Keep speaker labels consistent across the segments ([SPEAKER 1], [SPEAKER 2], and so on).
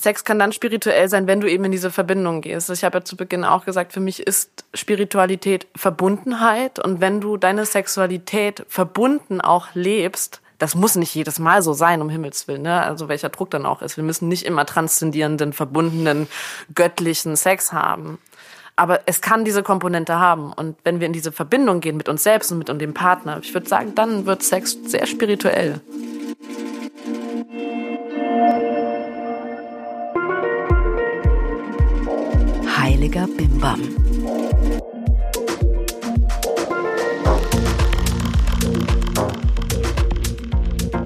[SPEAKER 1] Sex kann dann spirituell sein, wenn du eben in diese Verbindung gehst. Ich habe ja zu Beginn auch gesagt, für mich ist Spiritualität Verbundenheit. Und wenn du deine Sexualität verbunden auch lebst, das muss nicht jedes Mal so sein, um Himmels Willen, ne? Also welcher Druck dann auch ist. Wir müssen nicht immer transzendierenden, verbundenen, göttlichen Sex haben. Aber es kann diese Komponente haben. Und wenn wir in diese Verbindung gehen mit uns selbst und mit dem Partner, ich würde sagen, dann wird Sex sehr spirituell.
[SPEAKER 2] Heiliger Bimbam.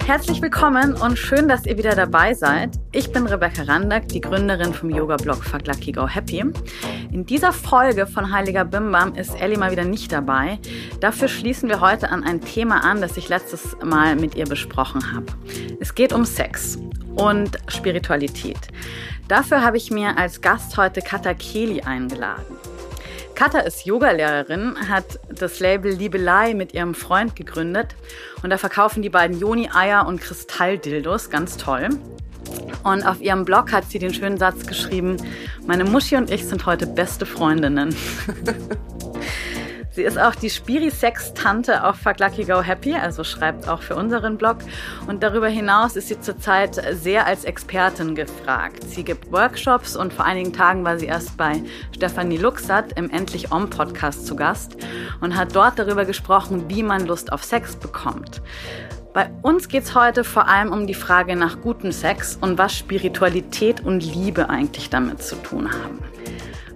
[SPEAKER 2] Herzlich willkommen und schön, dass ihr wieder dabei seid. Ich bin Rebecca Randack, die Gründerin vom Yoga-Blog Fuck Lucky Go Happy. In dieser Folge von Heiliger Bimbam ist Ellie mal wieder nicht dabei. Dafür schließen wir heute an ein Thema an, das ich letztes Mal mit ihr besprochen habe. Es geht um Sex und Spiritualität. Dafür habe ich mir als Gast heute Kata Keli eingeladen. Katha ist Yogalehrerin, hat das Label Liebelei mit ihrem Freund gegründet und da verkaufen die beiden Joni-Eier und Kristalldildos, ganz toll. Und auf ihrem Blog hat sie den schönen Satz geschrieben, meine Muschi und ich sind heute beste Freundinnen. Sie ist auch die Spiri-Sex-Tante auf Fuck Lucky Go Happy, also schreibt auch für unseren Blog. Und darüber hinaus ist sie zurzeit sehr als Expertin gefragt. Sie gibt Workshops und vor einigen Tagen war sie erst bei Stefanie Luxat im Endlich Om Podcast zu Gast und hat dort darüber gesprochen, wie man Lust auf Sex bekommt. Bei uns geht es heute vor allem um die Frage nach gutem Sex und was Spiritualität und Liebe eigentlich damit zu tun haben.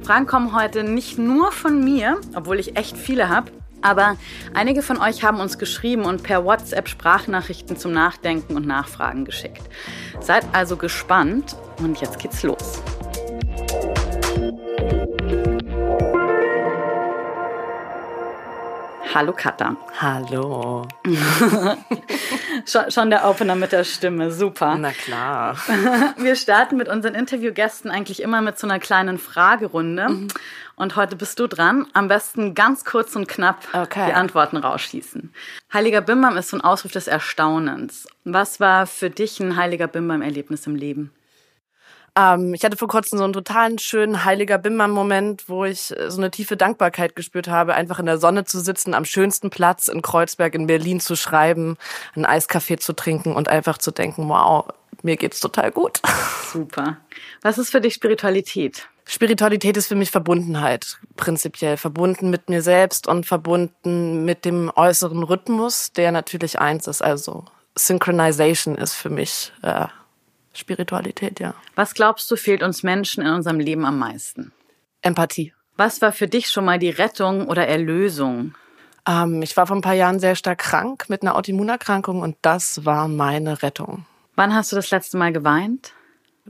[SPEAKER 2] Fragen kommen heute nicht nur von mir, obwohl ich echt viele habe, aber einige von euch haben uns geschrieben und per WhatsApp Sprachnachrichten zum Nachdenken und Nachfragen geschickt. Seid also gespannt und jetzt geht's los. Hallo Katha.
[SPEAKER 1] Hallo.
[SPEAKER 2] schon, schon, der Opener mit der Stimme, super.
[SPEAKER 1] Na klar.
[SPEAKER 2] Wir starten mit unseren Interviewgästen eigentlich immer mit so einer kleinen Fragerunde. Mhm. Und heute bist du dran. Am besten ganz kurz und knapp okay. die Antworten rausschießen. Heiliger Bimbam ist so ein Ausruf des Erstaunens. Was war für dich ein heiliger Bimbam-Erlebnis im Leben?
[SPEAKER 1] Ähm, ich hatte vor kurzem so einen totalen schönen heiliger Bimmern-Moment, wo ich äh, so eine tiefe Dankbarkeit gespürt habe, einfach in der Sonne zu sitzen, am schönsten Platz in Kreuzberg in Berlin zu schreiben, einen Eiskaffee zu trinken und einfach zu denken, wow, mir geht's total gut.
[SPEAKER 2] Super. Was ist für dich Spiritualität?
[SPEAKER 1] Spiritualität ist für mich Verbundenheit, prinzipiell verbunden mit mir selbst und verbunden mit dem äußeren Rhythmus, der natürlich eins ist. Also Synchronization ist für mich äh, Spiritualität, ja.
[SPEAKER 2] Was glaubst du, fehlt uns Menschen in unserem Leben am meisten?
[SPEAKER 1] Empathie.
[SPEAKER 2] Was war für dich schon mal die Rettung oder Erlösung?
[SPEAKER 1] Ähm, ich war vor ein paar Jahren sehr stark krank mit einer Autoimmunerkrankung und das war meine Rettung.
[SPEAKER 2] Wann hast du das letzte Mal geweint?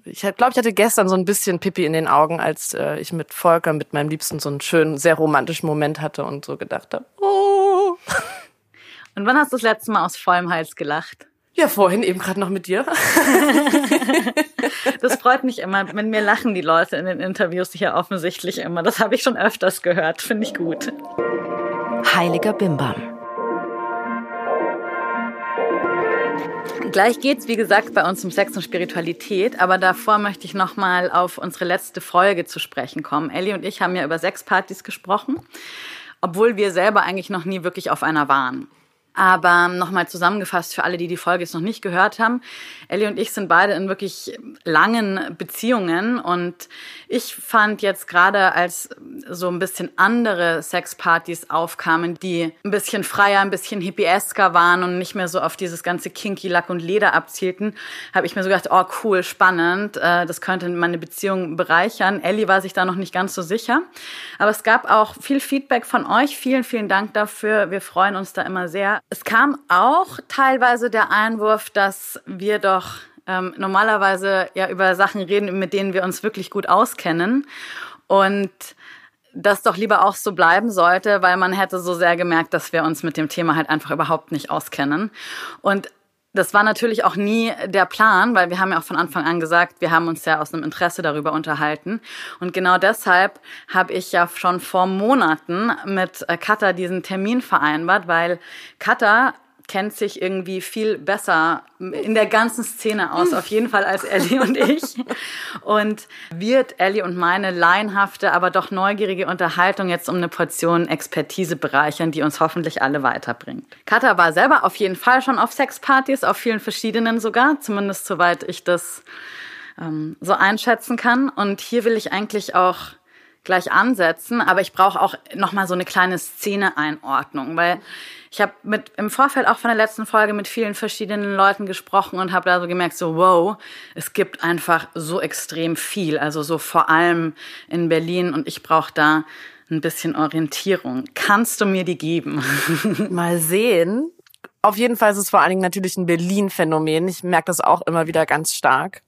[SPEAKER 1] Ich glaube, ich hatte gestern so ein bisschen Pipi in den Augen, als äh, ich mit Volker, mit meinem Liebsten, so einen schönen, sehr romantischen Moment hatte und so gedacht habe, oh.
[SPEAKER 2] Und wann hast du das letzte Mal aus vollem Hals gelacht?
[SPEAKER 1] Ja, vorhin eben gerade noch mit dir.
[SPEAKER 2] das freut mich immer. Mit mir lachen die Leute in den Interviews hier offensichtlich immer. Das habe ich schon öfters gehört. Finde ich gut.
[SPEAKER 3] Heiliger Bimbam.
[SPEAKER 2] Gleich geht's, wie gesagt, bei uns um Sex und Spiritualität, aber davor möchte ich nochmal auf unsere letzte Folge zu sprechen kommen. Ellie und ich haben ja über Sexpartys gesprochen, obwohl wir selber eigentlich noch nie wirklich auf einer waren. Aber nochmal zusammengefasst für alle, die die Folge jetzt noch nicht gehört haben. Ellie und ich sind beide in wirklich langen Beziehungen und ich fand jetzt gerade, als so ein bisschen andere Sexpartys aufkamen, die ein bisschen freier, ein bisschen hippiesker waren und nicht mehr so auf dieses ganze Kinky Lack und Leder abzielten, habe ich mir so gedacht, oh cool, spannend, äh, das könnte meine Beziehung bereichern. Ellie war sich da noch nicht ganz so sicher. Aber es gab auch viel Feedback von euch. Vielen, vielen Dank dafür. Wir freuen uns da immer sehr. Es kam auch teilweise der Einwurf, dass wir doch ähm, normalerweise ja über Sachen reden, mit denen wir uns wirklich gut auskennen. Und das doch lieber auch so bleiben sollte, weil man hätte so sehr gemerkt, dass wir uns mit dem Thema halt einfach überhaupt nicht auskennen. Und das war natürlich auch nie der Plan, weil wir haben ja auch von Anfang an gesagt, wir haben uns ja aus einem Interesse darüber unterhalten. Und genau deshalb habe ich ja schon vor Monaten mit äh, Katha diesen Termin vereinbart, weil Katha kennt sich irgendwie viel besser in der ganzen Szene aus, auf jeden Fall als Ellie und ich. Und wird Ellie und meine laienhafte, aber doch neugierige Unterhaltung jetzt um eine Portion Expertise bereichern, die uns hoffentlich alle weiterbringt. Katha war selber auf jeden Fall schon auf Sexpartys, auf vielen verschiedenen sogar, zumindest soweit ich das ähm, so einschätzen kann. Und hier will ich eigentlich auch gleich ansetzen, aber ich brauche auch noch mal so eine kleine Szene-Einordnung, weil ich habe mit im Vorfeld auch von der letzten Folge mit vielen verschiedenen Leuten gesprochen und habe da so gemerkt, so wow, es gibt einfach so extrem viel, also so vor allem in Berlin und ich brauche da ein bisschen Orientierung. Kannst du mir die geben?
[SPEAKER 1] Mal sehen. Auf jeden Fall ist es vor allen Dingen natürlich ein Berlin-Phänomen. Ich merke das auch immer wieder ganz stark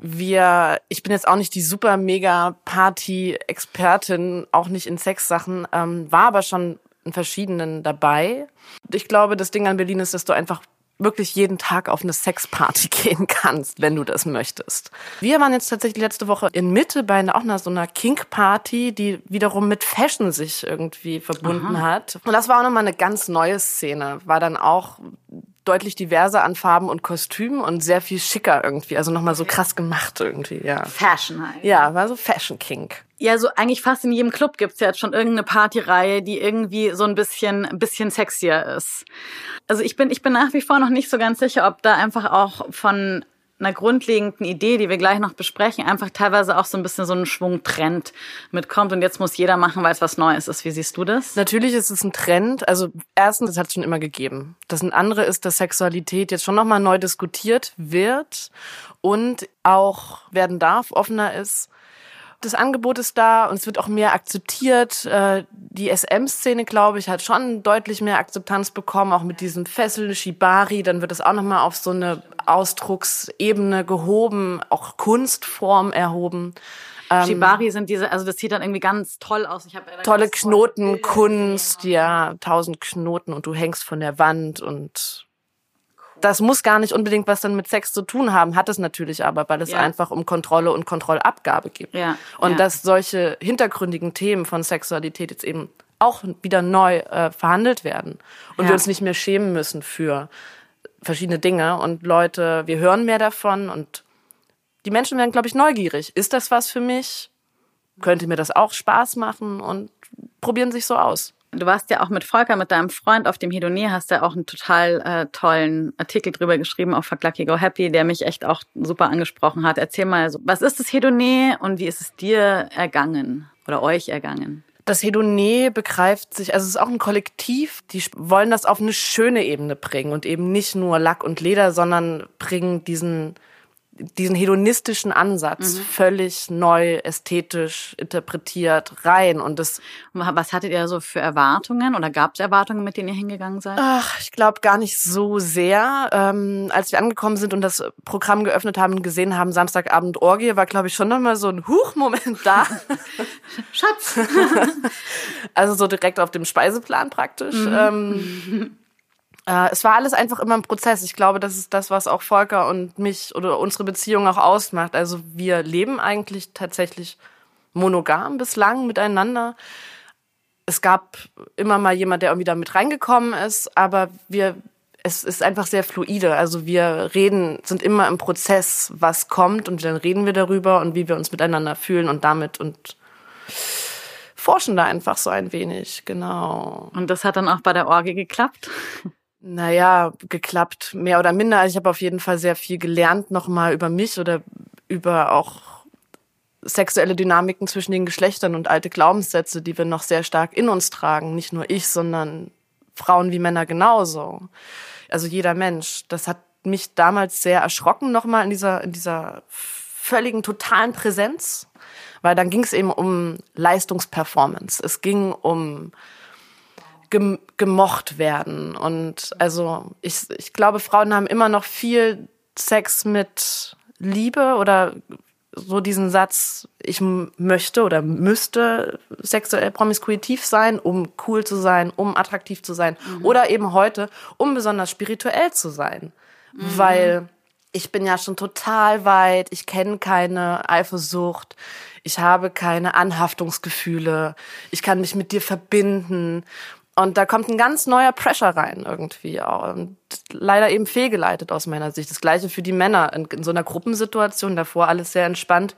[SPEAKER 1] wir, ich bin jetzt auch nicht die super mega Party-Expertin, auch nicht in Sexsachen, ähm, war aber schon in verschiedenen dabei. Ich glaube, das Ding an Berlin ist, dass du einfach wirklich jeden Tag auf eine Sexparty gehen kannst, wenn du das möchtest. Wir waren jetzt tatsächlich letzte Woche in Mitte bei einer, auch einer so einer Kink-Party, die wiederum mit Fashion sich irgendwie verbunden Aha. hat. Und das war auch nochmal eine ganz neue Szene. War dann auch deutlich diverser an Farben und Kostümen und sehr viel schicker irgendwie. Also nochmal so krass gemacht irgendwie, ja.
[SPEAKER 2] Fashion halt.
[SPEAKER 1] Ja, war so Fashion Kink.
[SPEAKER 2] Ja, so eigentlich fast in jedem Club gibt's ja jetzt schon irgendeine Partyreihe, die irgendwie so ein bisschen, ein bisschen sexier ist. Also ich bin, ich bin nach wie vor noch nicht so ganz sicher, ob da einfach auch von einer grundlegenden Idee, die wir gleich noch besprechen, einfach teilweise auch so ein bisschen so ein Schwungtrend mitkommt und jetzt muss jeder machen, weil es was Neues ist. Wie siehst du das?
[SPEAKER 1] Natürlich ist es ein Trend. Also erstens, das hat es schon immer gegeben. Das andere ist, dass Sexualität jetzt schon nochmal neu diskutiert wird und auch werden darf, offener ist das Angebot ist da und es wird auch mehr akzeptiert. Äh, die SM-Szene, glaube ich, hat schon deutlich mehr Akzeptanz bekommen, auch mit diesem Fesseln, Shibari. Dann wird es auch nochmal auf so eine Ausdrucksebene gehoben, auch Kunstform erhoben.
[SPEAKER 2] Ähm, Shibari sind diese, also das sieht dann irgendwie ganz toll aus. Ich
[SPEAKER 1] hab tolle Knotenkunst, ja, tausend Knoten und du hängst von der Wand und das muss gar nicht unbedingt was dann mit Sex zu tun haben, hat es natürlich aber, weil es ja. einfach um Kontrolle und Kontrollabgabe geht. Ja. Und ja. dass solche hintergründigen Themen von Sexualität jetzt eben auch wieder neu äh, verhandelt werden und wir uns nicht mehr schämen müssen für verschiedene Dinge und Leute, wir hören mehr davon und die Menschen werden, glaube ich, neugierig. Ist das was für mich? Könnte mir das auch Spaß machen und probieren sich so aus.
[SPEAKER 2] Du warst ja auch mit Volker, mit deinem Freund auf dem Hedonier, hast ja auch einen total äh, tollen Artikel drüber geschrieben auf Fuck Lucky Go Happy, der mich echt auch super angesprochen hat. Erzähl mal, was ist das Hedonier und wie ist es dir ergangen oder euch ergangen?
[SPEAKER 1] Das Hedonier begreift sich, also es ist auch ein Kollektiv, die wollen das auf eine schöne Ebene bringen und eben nicht nur Lack und Leder, sondern bringen diesen diesen hedonistischen Ansatz mhm. völlig neu ästhetisch interpretiert rein und das
[SPEAKER 2] was hattet ihr so für Erwartungen oder gab es Erwartungen mit denen ihr hingegangen seid?
[SPEAKER 1] Ach, ich glaube gar nicht so sehr. Ähm, als wir angekommen sind und das Programm geöffnet haben und gesehen haben Samstagabend Orgie war glaube ich schon noch mal so ein Huchmoment da.
[SPEAKER 2] Schatz.
[SPEAKER 1] Also so direkt auf dem Speiseplan praktisch. Mhm. ähm, äh, es war alles einfach immer ein Prozess. Ich glaube, das ist das, was auch Volker und mich oder unsere Beziehung auch ausmacht. Also wir leben eigentlich tatsächlich monogam bislang miteinander. Es gab immer mal jemand, der irgendwie da mit reingekommen ist, aber wir, es ist einfach sehr fluide. Also wir reden, sind immer im Prozess, was kommt und dann reden wir darüber und wie wir uns miteinander fühlen und damit und forschen da einfach so ein wenig, genau.
[SPEAKER 2] Und das hat dann auch bei der Orgie geklappt?
[SPEAKER 1] Naja, geklappt, mehr oder minder. Also ich habe auf jeden Fall sehr viel gelernt nochmal über mich oder über auch sexuelle Dynamiken zwischen den Geschlechtern und alte Glaubenssätze, die wir noch sehr stark in uns tragen. Nicht nur ich, sondern Frauen wie Männer genauso. Also jeder Mensch. Das hat mich damals sehr erschrocken nochmal in dieser, in dieser völligen totalen Präsenz, weil dann ging es eben um Leistungsperformance. Es ging um gemocht werden. Und also ich, ich glaube, Frauen haben immer noch viel Sex mit Liebe oder so diesen Satz, ich möchte oder müsste sexuell promiskuitiv sein, um cool zu sein, um attraktiv zu sein. Mhm. Oder eben heute, um besonders spirituell zu sein. Mhm. Weil ich bin ja schon total weit, ich kenne keine Eifersucht, ich habe keine Anhaftungsgefühle, ich kann mich mit dir verbinden. Und da kommt ein ganz neuer Pressure rein irgendwie. Und leider eben fehlgeleitet aus meiner Sicht. Das gleiche für die Männer in, in so einer Gruppensituation, davor alles sehr entspannt.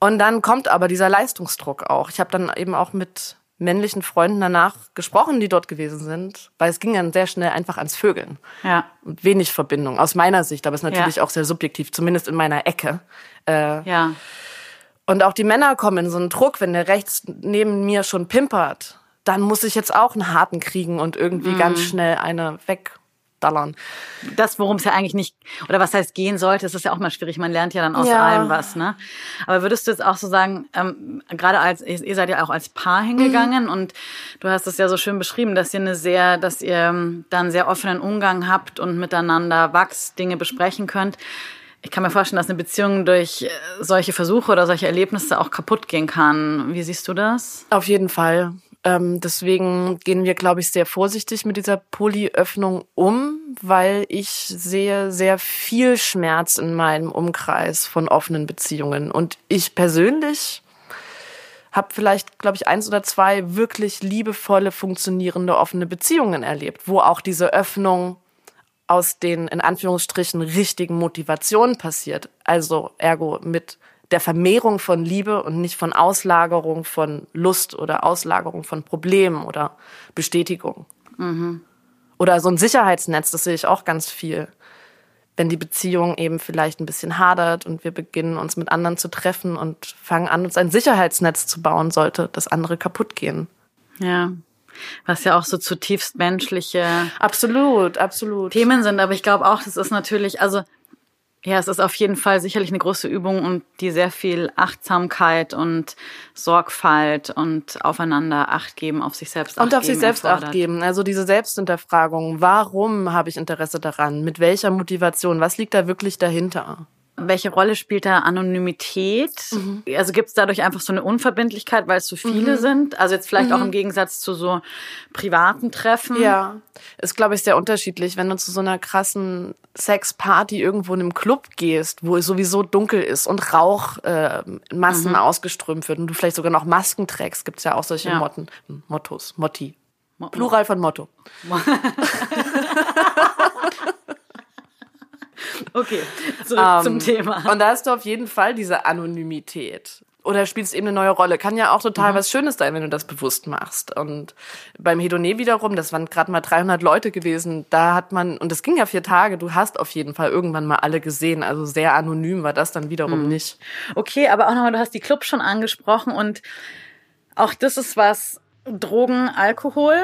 [SPEAKER 1] Und dann kommt aber dieser Leistungsdruck auch. Ich habe dann eben auch mit männlichen Freunden danach gesprochen, die dort gewesen sind, weil es ging dann sehr schnell einfach ans Vögeln.
[SPEAKER 2] Ja.
[SPEAKER 1] Und wenig Verbindung, aus meiner Sicht, aber es ist natürlich
[SPEAKER 2] Ja.
[SPEAKER 1] auch sehr subjektiv, zumindest in meiner Ecke. Äh,
[SPEAKER 2] Ja.
[SPEAKER 1] und auch die Männer kommen in so einen Druck, wenn der rechts neben mir schon pimpert, dann muss ich jetzt auch einen harten kriegen und irgendwie
[SPEAKER 2] Mhm.
[SPEAKER 1] ganz schnell eine wegdallern.
[SPEAKER 2] das, worum es ja eigentlich nicht, oder was heißt gehen sollte, ist ja auch mal schwierig. Man lernt ja dann aus
[SPEAKER 1] Ja.
[SPEAKER 2] allem was, ne? Aber würdest du jetzt auch so sagen, ähm, gerade als, ihr ihr seid ja auch als Paar hingegangen
[SPEAKER 1] Mhm.
[SPEAKER 2] und du hast es ja so schön beschrieben, dass ihr eine sehr, dass ihr ähm, dann sehr offenen Umgang habt und miteinander wachst, Dinge besprechen könnt. Ich kann mir vorstellen, dass eine Beziehung durch äh, solche Versuche oder solche Erlebnisse auch kaputt gehen kann. Wie siehst du das?
[SPEAKER 1] Auf jeden Fall. Ähm, deswegen gehen wir, glaube ich, sehr vorsichtig mit dieser Polyöffnung um, weil ich sehe sehr viel Schmerz in meinem Umkreis von offenen Beziehungen. Und ich persönlich habe vielleicht, glaube ich, eins oder zwei wirklich liebevolle, funktionierende, offene Beziehungen erlebt, wo auch diese Öffnung aus den in Anführungsstrichen richtigen Motivationen passiert. Also ergo mit der Vermehrung von Liebe und nicht von Auslagerung von Lust oder Auslagerung von Problemen oder Bestätigung. Oder so ein Sicherheitsnetz, das sehe ich auch ganz viel. Wenn die Beziehung eben vielleicht ein bisschen hadert und wir beginnen uns mit anderen zu treffen und fangen an, uns ein Sicherheitsnetz zu bauen, sollte das andere kaputt gehen.
[SPEAKER 2] Ja. Was ja auch so zutiefst menschliche
[SPEAKER 1] Absolut, absolut.
[SPEAKER 2] Themen sind, aber ich glaube auch, das ist natürlich, also ja, es ist auf jeden Fall sicherlich eine große Übung und die sehr viel Achtsamkeit und Sorgfalt und aufeinander Acht geben, auf sich selbst Acht
[SPEAKER 1] Und auf sich selbst Acht geben. Also diese Selbsthinterfragung. Warum habe ich Interesse daran? Mit welcher Motivation? Was liegt da wirklich dahinter?
[SPEAKER 2] Welche Rolle spielt da Anonymität?
[SPEAKER 1] Mhm.
[SPEAKER 2] Also gibt es dadurch einfach so eine Unverbindlichkeit, weil es so viele sind? Also jetzt vielleicht auch im Gegensatz zu so privaten Treffen.
[SPEAKER 1] Mhm. Ja, ist, glaube ich, sehr unterschiedlich. Wenn du zu so einer krassen Sexparty irgendwo in einem Club gehst, wo es sowieso dunkel ist und Rauch äh, in Massen ausgeströmt wird und du vielleicht sogar noch Masken trägst, gibt's ja auch solche
[SPEAKER 2] Ja.
[SPEAKER 1] Motten, Mottos, Motti. Plural von Motto.
[SPEAKER 2] Okay, zurück
[SPEAKER 1] Ähm,
[SPEAKER 2] zum Thema.
[SPEAKER 1] Und da hast du auf jeden Fall diese Anonymität. Oder spielst eben eine neue Rolle. Kann ja auch
[SPEAKER 2] Mhm.
[SPEAKER 1] total was Schönes sein, wenn du das bewusst machst. Und beim Hedoné wiederum, das waren gerade mal 300 Leute gewesen, da hat man, und das ging ja vier Tage, du hast auf jeden Fall irgendwann mal alle gesehen. Also sehr anonym war das dann wiederum
[SPEAKER 2] Mhm.
[SPEAKER 1] nicht.
[SPEAKER 2] Okay, aber auch nochmal, du hast die Clubs schon angesprochen und auch das ist was, Drogen, Alkohol.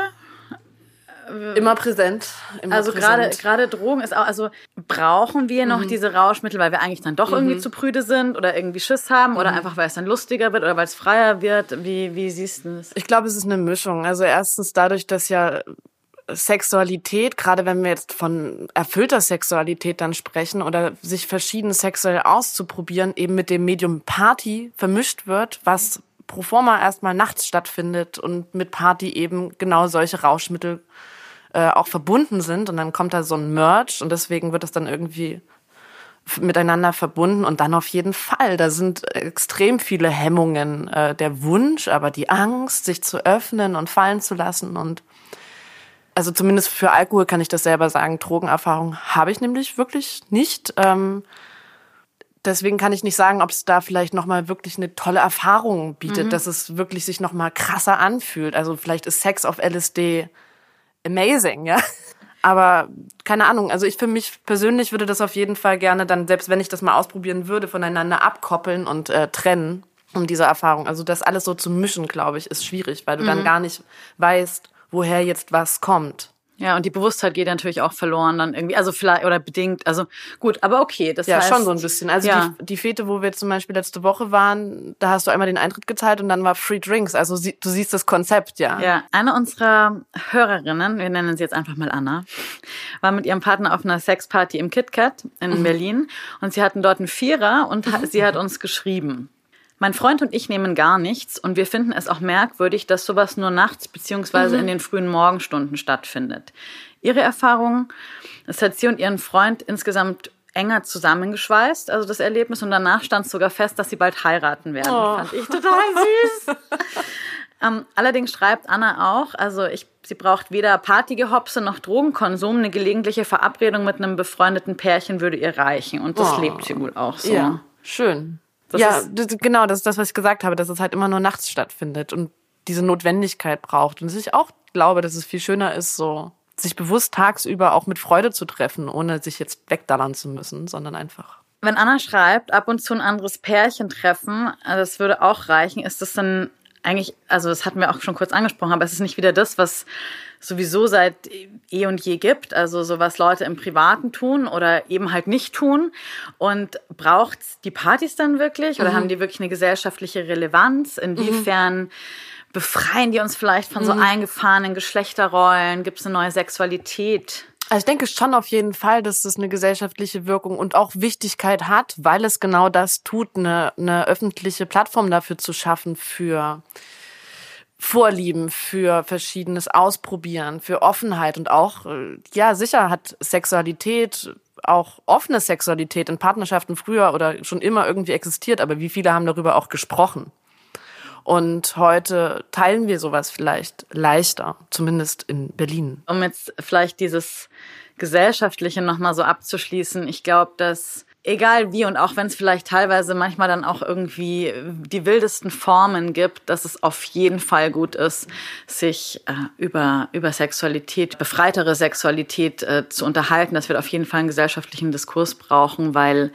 [SPEAKER 1] Immer präsent. Immer
[SPEAKER 2] Also gerade gerade Drogen ist auch, also brauchen wir
[SPEAKER 1] Mhm.
[SPEAKER 2] noch diese Rauschmittel, weil wir eigentlich dann doch irgendwie zu prüde sind oder irgendwie Schiss haben oder
[SPEAKER 1] Mhm.
[SPEAKER 2] einfach weil es dann lustiger wird oder weil es freier wird. Wie, wie siehst du das?
[SPEAKER 1] Ich glaube, es ist eine Mischung. Also erstens dadurch, dass ja Sexualität, gerade wenn wir jetzt von erfüllter Sexualität dann sprechen oder sich verschieden sexuell auszuprobieren, eben mit dem Medium Party vermischt wird, was pro forma erstmal nachts stattfindet und mit Party eben genau solche Rauschmittel äh, auch verbunden sind. Und dann kommt da so ein Merch und deswegen wird das dann irgendwie miteinander verbunden und dann auf jeden Fall. Da sind extrem viele Hemmungen. Äh, der Wunsch, aber die Angst, sich zu öffnen und fallen zu lassen und also zumindest für Alkohol kann ich das selber sagen. Drogenerfahrung habe ich nämlich wirklich nicht. Ähm, deswegen kann ich nicht sagen, ob es da vielleicht nochmal wirklich eine tolle Erfahrung bietet, dass es wirklich sich nochmal krasser anfühlt. Also vielleicht ist Sex auf LSD amazing, ja. Aber keine Ahnung, also ich für mich persönlich würde das auf jeden Fall gerne dann, selbst wenn ich das mal ausprobieren würde, voneinander abkoppeln und äh, trennen, um diese Erfahrung. Also das alles so zu mischen, glaube ich, ist schwierig, weil du dann gar nicht weißt, woher jetzt was kommt.
[SPEAKER 2] Ja, und die Bewusstheit geht natürlich auch verloren dann irgendwie, also vielleicht oder bedingt, also gut, aber okay, das
[SPEAKER 1] Ja,
[SPEAKER 2] heißt,
[SPEAKER 1] schon so ein bisschen. Also
[SPEAKER 2] ja.
[SPEAKER 1] die, die Fete, wo wir zum Beispiel letzte Woche waren, da hast du einmal den Eintritt gezahlt und dann war Free Drinks. Also sie, du siehst das Konzept, ja.
[SPEAKER 2] Ja, eine unserer Hörerinnen, wir nennen sie jetzt einfach mal Anna, war mit ihrem Partner auf einer Sexparty im KitKat in Berlin und sie hatten dort einen Vierer und ha- sie hat uns geschrieben. Mein Freund und ich nehmen gar nichts und wir finden es auch merkwürdig, dass sowas nur nachts beziehungsweise in den frühen Morgenstunden stattfindet. Ihre Erfahrung, es hat sie und ihren Freund insgesamt enger zusammengeschweißt, also das Erlebnis, und danach stand sogar fest, dass sie bald heiraten werden. Fand ich total süß. Ähm, allerdings schreibt Anna auch, also ich, sie braucht weder Partygehopse noch Drogenkonsum. Eine gelegentliche Verabredung mit einem befreundeten Pärchen würde ihr reichen. Und das
[SPEAKER 1] Oh.
[SPEAKER 2] lebt sie wohl auch so.
[SPEAKER 1] Ja, schön.
[SPEAKER 2] Das
[SPEAKER 1] ja,
[SPEAKER 2] ist-
[SPEAKER 1] das, genau, das ist das, was ich gesagt habe, dass es halt immer nur nachts stattfindet und diese Notwendigkeit braucht. Und dass ich auch glaube, dass es viel schöner ist, so sich bewusst tagsüber auch mit Freude zu treffen, ohne sich jetzt wegdallern zu müssen, sondern einfach.
[SPEAKER 2] Wenn Anna schreibt, ab und zu ein anderes Pärchen treffen, äh, das würde auch reichen, ist das dann eigentlich, also das hatten wir auch schon kurz angesprochen, aber es ist nicht wieder das, was sowieso seit eh und je gibt, also so was Leute im Privaten tun oder eben halt nicht tun. Und braucht die Partys dann wirklich oder haben die wirklich eine gesellschaftliche Relevanz? Inwiefern befreien die uns vielleicht von so eingefahrenen Geschlechterrollen? Gibt es eine neue Sexualität?
[SPEAKER 1] Also ich denke schon auf jeden Fall, dass das eine gesellschaftliche Wirkung und auch Wichtigkeit hat, weil es genau das tut, eine, eine öffentliche Plattform dafür zu schaffen für Vorlieben, für verschiedenes Ausprobieren, für Offenheit und auch, äh, ja, sicher hat Sexualität, auch offene Sexualität in Partnerschaften früher oder schon immer irgendwie existiert, aber wie viele haben darüber auch gesprochen? Und heute teilen wir sowas vielleicht leichter, zumindest in Berlin.
[SPEAKER 2] um jetzt vielleicht dieses Gesellschaftliche nochmal so abzuschließen, ich glaube, dass egal wie und auch wenn es vielleicht teilweise manchmal dann auch irgendwie die wildesten Formen gibt, dass es auf jeden Fall gut ist, sich äh, über, über Sexualität, befreitere Sexualität äh, zu unterhalten, dass wir auf jeden Fall einen gesellschaftlichen Diskurs brauchen, weil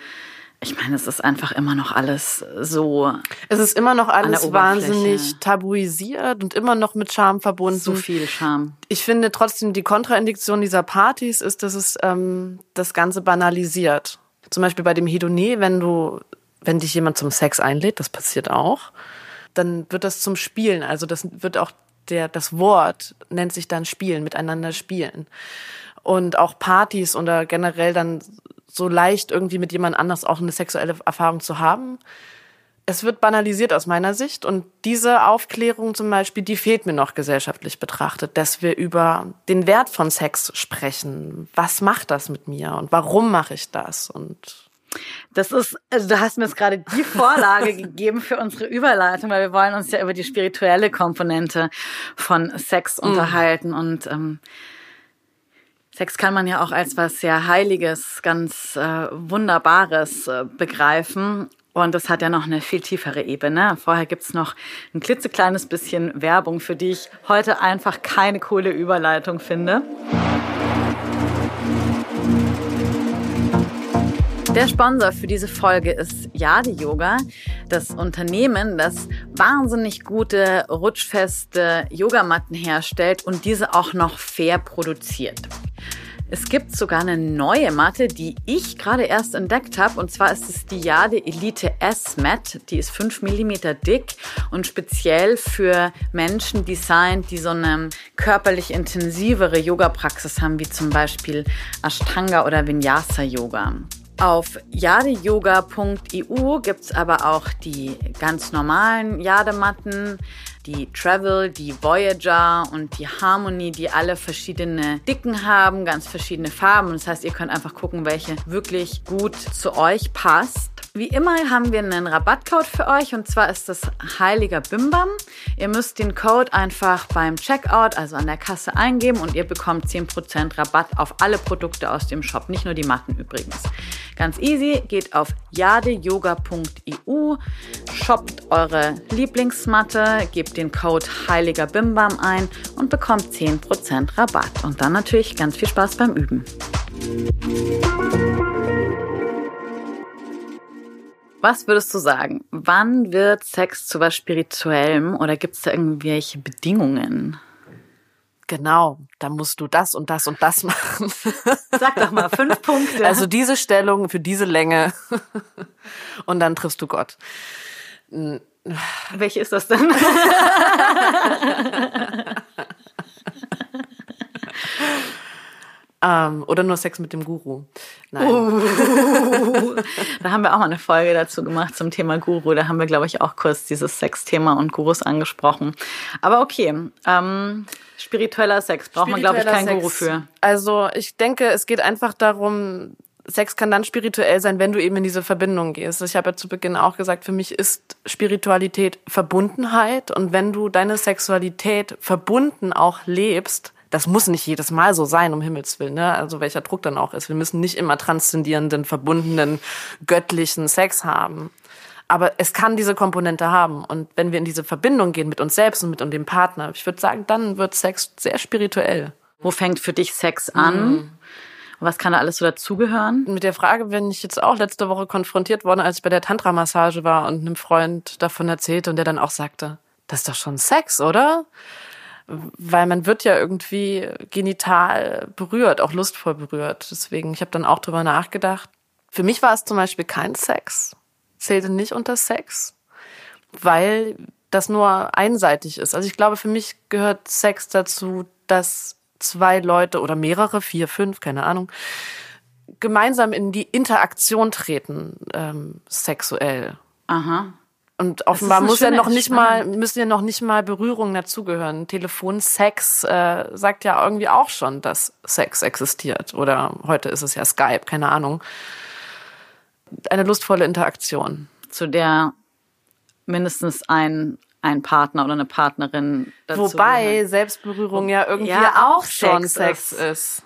[SPEAKER 2] ich meine, es ist einfach immer noch alles so,
[SPEAKER 1] Es ist immer noch alles wahnsinnig tabuisiert und immer noch mit Scham verbunden.
[SPEAKER 2] so viel Scham.
[SPEAKER 1] Ich finde trotzdem, die Kontraindiktion dieser Partys ist, dass es ähm, das Ganze banalisiert. Zum Beispiel bei dem Hedoné, wenn du, wenn dich jemand zum Sex einlädt, das passiert auch, dann wird das zum Spielen. Also das wird auch der, das Wort nennt sich dann Spielen, miteinander spielen. Und auch Partys oder generell dann so leicht irgendwie mit jemand anders auch eine sexuelle Erfahrung zu haben, es wird banalisiert aus meiner Sicht und diese Aufklärung zum Beispiel, die fehlt mir noch gesellschaftlich betrachtet, dass wir über den Wert von Sex sprechen. Was macht das mit mir und warum mache ich das? Und
[SPEAKER 2] Das ist, also du hast mir jetzt gerade die Vorlage gegeben für unsere Überleitung, weil wir wollen uns ja über die spirituelle Komponente von Sex unterhalten und ähm, Sex kann man ja auch als was sehr Heiliges, ganz äh, Wunderbares äh, begreifen. Und das hat ja noch eine viel tiefere Ebene. Vorher gibt's noch ein klitzekleines bisschen Werbung, für die ich heute einfach keine coole Überleitung finde. Der Sponsor für diese Folge ist Yadi Yoga, das Unternehmen, das wahnsinnig gute, rutschfeste Yogamatten herstellt und diese auch noch fair produziert. Es gibt sogar eine neue Matte, die ich gerade erst entdeckt habe. Und zwar ist es die Jade Elite S-Mat. Die ist 5 mm dick und speziell für Menschen designt, die so eine körperlich intensivere Yoga-Praxis haben, wie zum Beispiel Ashtanga oder Vinyasa-Yoga. Auf jadeyoga.eu gibt's aber auch die ganz normalen Jadematten, die Travel, die Voyager und die Harmony, die alle verschiedene Dicken haben, ganz verschiedene Farben. Das heißt, ihr könnt einfach gucken, welche wirklich gut zu euch passt. Wie immer haben wir einen Rabattcode für euch und zwar ist das Heiliger Bimbam. Ihr müsst den Code einfach beim Checkout, also an der Kasse eingeben und ihr bekommt 10% Rabatt auf alle Produkte aus dem Shop, nicht nur die Matten übrigens. Ganz easy, geht auf jadeyoga.eu, shoppt eure Lieblingsmatte, gebt den Code Heiliger Bimbam ein und bekommt 10% Rabatt. Und dann natürlich ganz viel Spaß beim Üben. Was würdest du sagen? Wann wird Sex zu was Spirituellem oder gibt es da irgendwelche Bedingungen?
[SPEAKER 1] genau, da musst du das und das und das machen.
[SPEAKER 2] Sag doch mal fünf Punkte.
[SPEAKER 1] Also diese Stellung für diese Länge und dann triffst du Gott.
[SPEAKER 2] Welche ist das denn?
[SPEAKER 1] Ähm, oder nur Sex mit dem Guru. Nein.
[SPEAKER 2] Da haben wir auch mal eine Folge dazu gemacht zum Thema Guru. Da haben wir, glaube ich, auch kurz dieses Sexthema und Gurus angesprochen. Aber okay, ähm, spiritueller Sex braucht man, glaube ich, keinen
[SPEAKER 1] Spiritueller
[SPEAKER 2] Guru
[SPEAKER 1] Sex.
[SPEAKER 2] für.
[SPEAKER 1] Also ich denke, es geht einfach darum, Sex kann dann spirituell sein, wenn du eben in diese Verbindung gehst. Ich habe ja zu Beginn auch gesagt, für mich ist Spiritualität Verbundenheit und wenn du deine Sexualität verbunden auch lebst, das muss nicht jedes Mal so sein, um Himmels Willen, ne? Also welcher Druck dann auch ist. Wir müssen nicht immer transzendierenden, verbundenen, göttlichen Sex haben. Aber es kann diese Komponente haben. Und wenn wir in diese Verbindung gehen mit uns selbst und mit dem Partner, ich würde sagen, dann wird Sex sehr spirituell.
[SPEAKER 2] Wo fängt für dich Sex an? Mhm. Was kann da alles so dazugehören?
[SPEAKER 1] Mit der Frage bin ich jetzt auch letzte Woche konfrontiert worden, als ich bei der Tantra-Massage war und einem Freund davon erzählte und der dann auch sagte, das ist doch schon Sex, oder? Weil man wird ja irgendwie genital berührt, auch lustvoll berührt. Deswegen, ich habe dann auch drüber nachgedacht. Für mich war es zum Beispiel kein Sex, zählte nicht unter Sex, weil das nur einseitig ist. Also ich glaube, für mich gehört Sex dazu, dass zwei Leute oder mehrere, vier, fünf, keine Ahnung, gemeinsam in die Interaktion treten, ähm, sexuell.
[SPEAKER 2] Aha.
[SPEAKER 1] Und offenbar muss ja noch nicht mal, müssen ja noch nicht mal Berührungen dazugehören. Telefonsex äh, sagt ja irgendwie auch schon, dass Sex existiert. Oder heute ist es ja Skype, keine Ahnung. Eine lustvolle Interaktion.
[SPEAKER 2] Zu der mindestens ein ein Partner oder eine Partnerin
[SPEAKER 1] dazu Wobei gehört. Selbstberührung ja irgendwie ja, auch schon Sex, Sex ist. ist.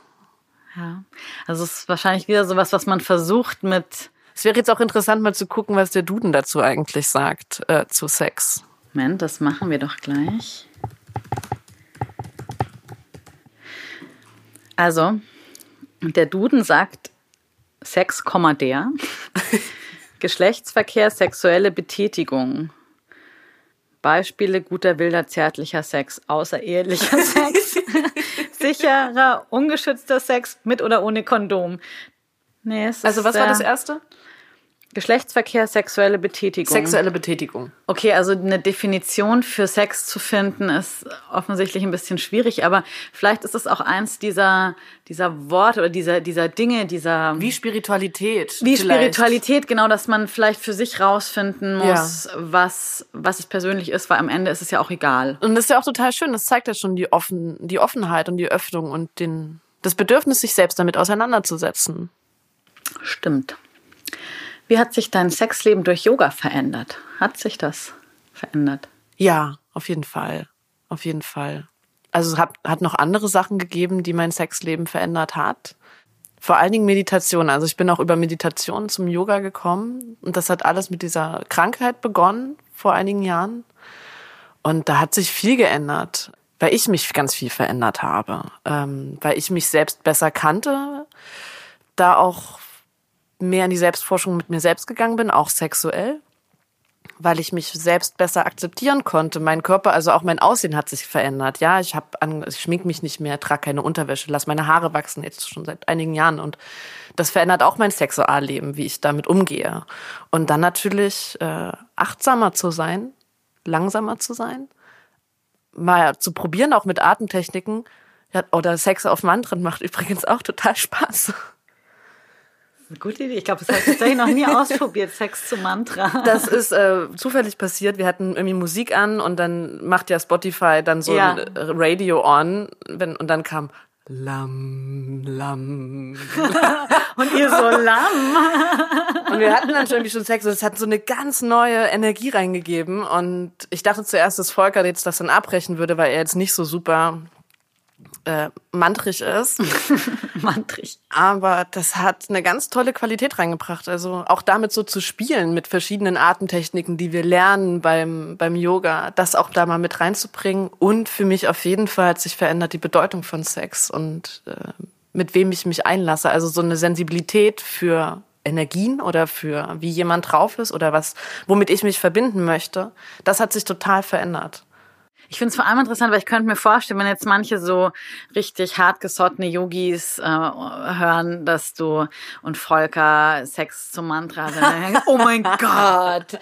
[SPEAKER 2] Ja. Also es ist wahrscheinlich wieder sowas, was man versucht mit.
[SPEAKER 1] Es wäre jetzt auch interessant, mal zu gucken, was der Duden dazu eigentlich sagt, äh, zu Sex.
[SPEAKER 2] Moment, das machen wir doch gleich. Also, der Duden sagt Sex, der. Geschlechtsverkehr, sexuelle Betätigung. Beispiele guter, wilder, zärtlicher Sex, außerehelicher Sex, sicherer, ungeschützter Sex mit oder ohne Kondom.
[SPEAKER 1] Nee, also was war das erste?
[SPEAKER 2] Geschlechtsverkehr, sexuelle Betätigung.
[SPEAKER 1] Sexuelle Betätigung.
[SPEAKER 2] Okay, also eine Definition für Sex zu finden ist offensichtlich ein bisschen schwierig, aber vielleicht ist es auch eins dieser, dieser Worte oder dieser, dieser Dinge, dieser.
[SPEAKER 1] Wie Spiritualität.
[SPEAKER 2] Wie vielleicht. Spiritualität, genau, dass man vielleicht für sich rausfinden muss, ja. was, was es persönlich ist, weil am Ende ist es ja auch egal.
[SPEAKER 1] Und das ist ja auch total schön. Das zeigt ja schon die offen, die Offenheit und die Öffnung und den, das Bedürfnis, sich selbst damit auseinanderzusetzen.
[SPEAKER 2] Stimmt. Wie hat sich dein Sexleben durch Yoga verändert? Hat sich das verändert?
[SPEAKER 1] Ja, auf jeden Fall. Auf jeden Fall. Also es hat, hat noch andere Sachen gegeben, die mein Sexleben verändert hat. Vor allen Dingen Meditation. Also ich bin auch über Meditation zum Yoga gekommen. Und das hat alles mit dieser Krankheit begonnen vor einigen Jahren. Und da hat sich viel geändert, weil ich mich ganz viel verändert habe. Ähm, weil ich mich selbst besser kannte, da auch mehr in die Selbstforschung mit mir selbst gegangen bin, auch sexuell, weil ich mich selbst besser akzeptieren konnte. Mein Körper, also auch mein Aussehen hat sich verändert. Ja, ich habe ich schmink mich nicht mehr, trage keine Unterwäsche, lass meine Haare wachsen jetzt schon seit einigen Jahren und das verändert auch mein Sexualleben, wie ich damit umgehe. Und dann natürlich äh, achtsamer zu sein, langsamer zu sein, mal zu probieren, auch mit Atemtechniken. Ja, oder Sex auf Mantren macht übrigens auch total Spaß.
[SPEAKER 2] Eine gute Idee. Ich glaube, das habe ich tatsächlich noch nie ausprobiert, Sex zu Mantra.
[SPEAKER 1] Das ist äh, zufällig passiert. Wir hatten irgendwie Musik an und dann macht ja Spotify dann so ja. ein Radio on wenn, und dann kam Lam, Lam.
[SPEAKER 2] und ihr so Lam.
[SPEAKER 1] und wir hatten dann schon irgendwie schon Sex und es hat so eine ganz neue Energie reingegeben. Und ich dachte zuerst, dass Volker jetzt das dann abbrechen würde, weil er jetzt nicht so super äh, mantrig ist.
[SPEAKER 2] mantrig.
[SPEAKER 1] Aber das hat eine ganz tolle Qualität reingebracht. Also auch damit so zu spielen mit verschiedenen Atemtechniken, die wir lernen beim, beim Yoga, das auch da mal mit reinzubringen. Und für mich auf jeden Fall hat sich verändert die Bedeutung von Sex und äh, mit wem ich mich einlasse. Also so eine Sensibilität für Energien oder für wie jemand drauf ist oder was, womit ich mich verbinden möchte. Das hat sich total verändert.
[SPEAKER 2] Ich finde es vor allem interessant, weil ich könnte mir vorstellen, wenn jetzt manche so richtig hartgesottene Yogis äh, hören, dass du und Volker Sex zum Mantra, dann, oh mein Gott,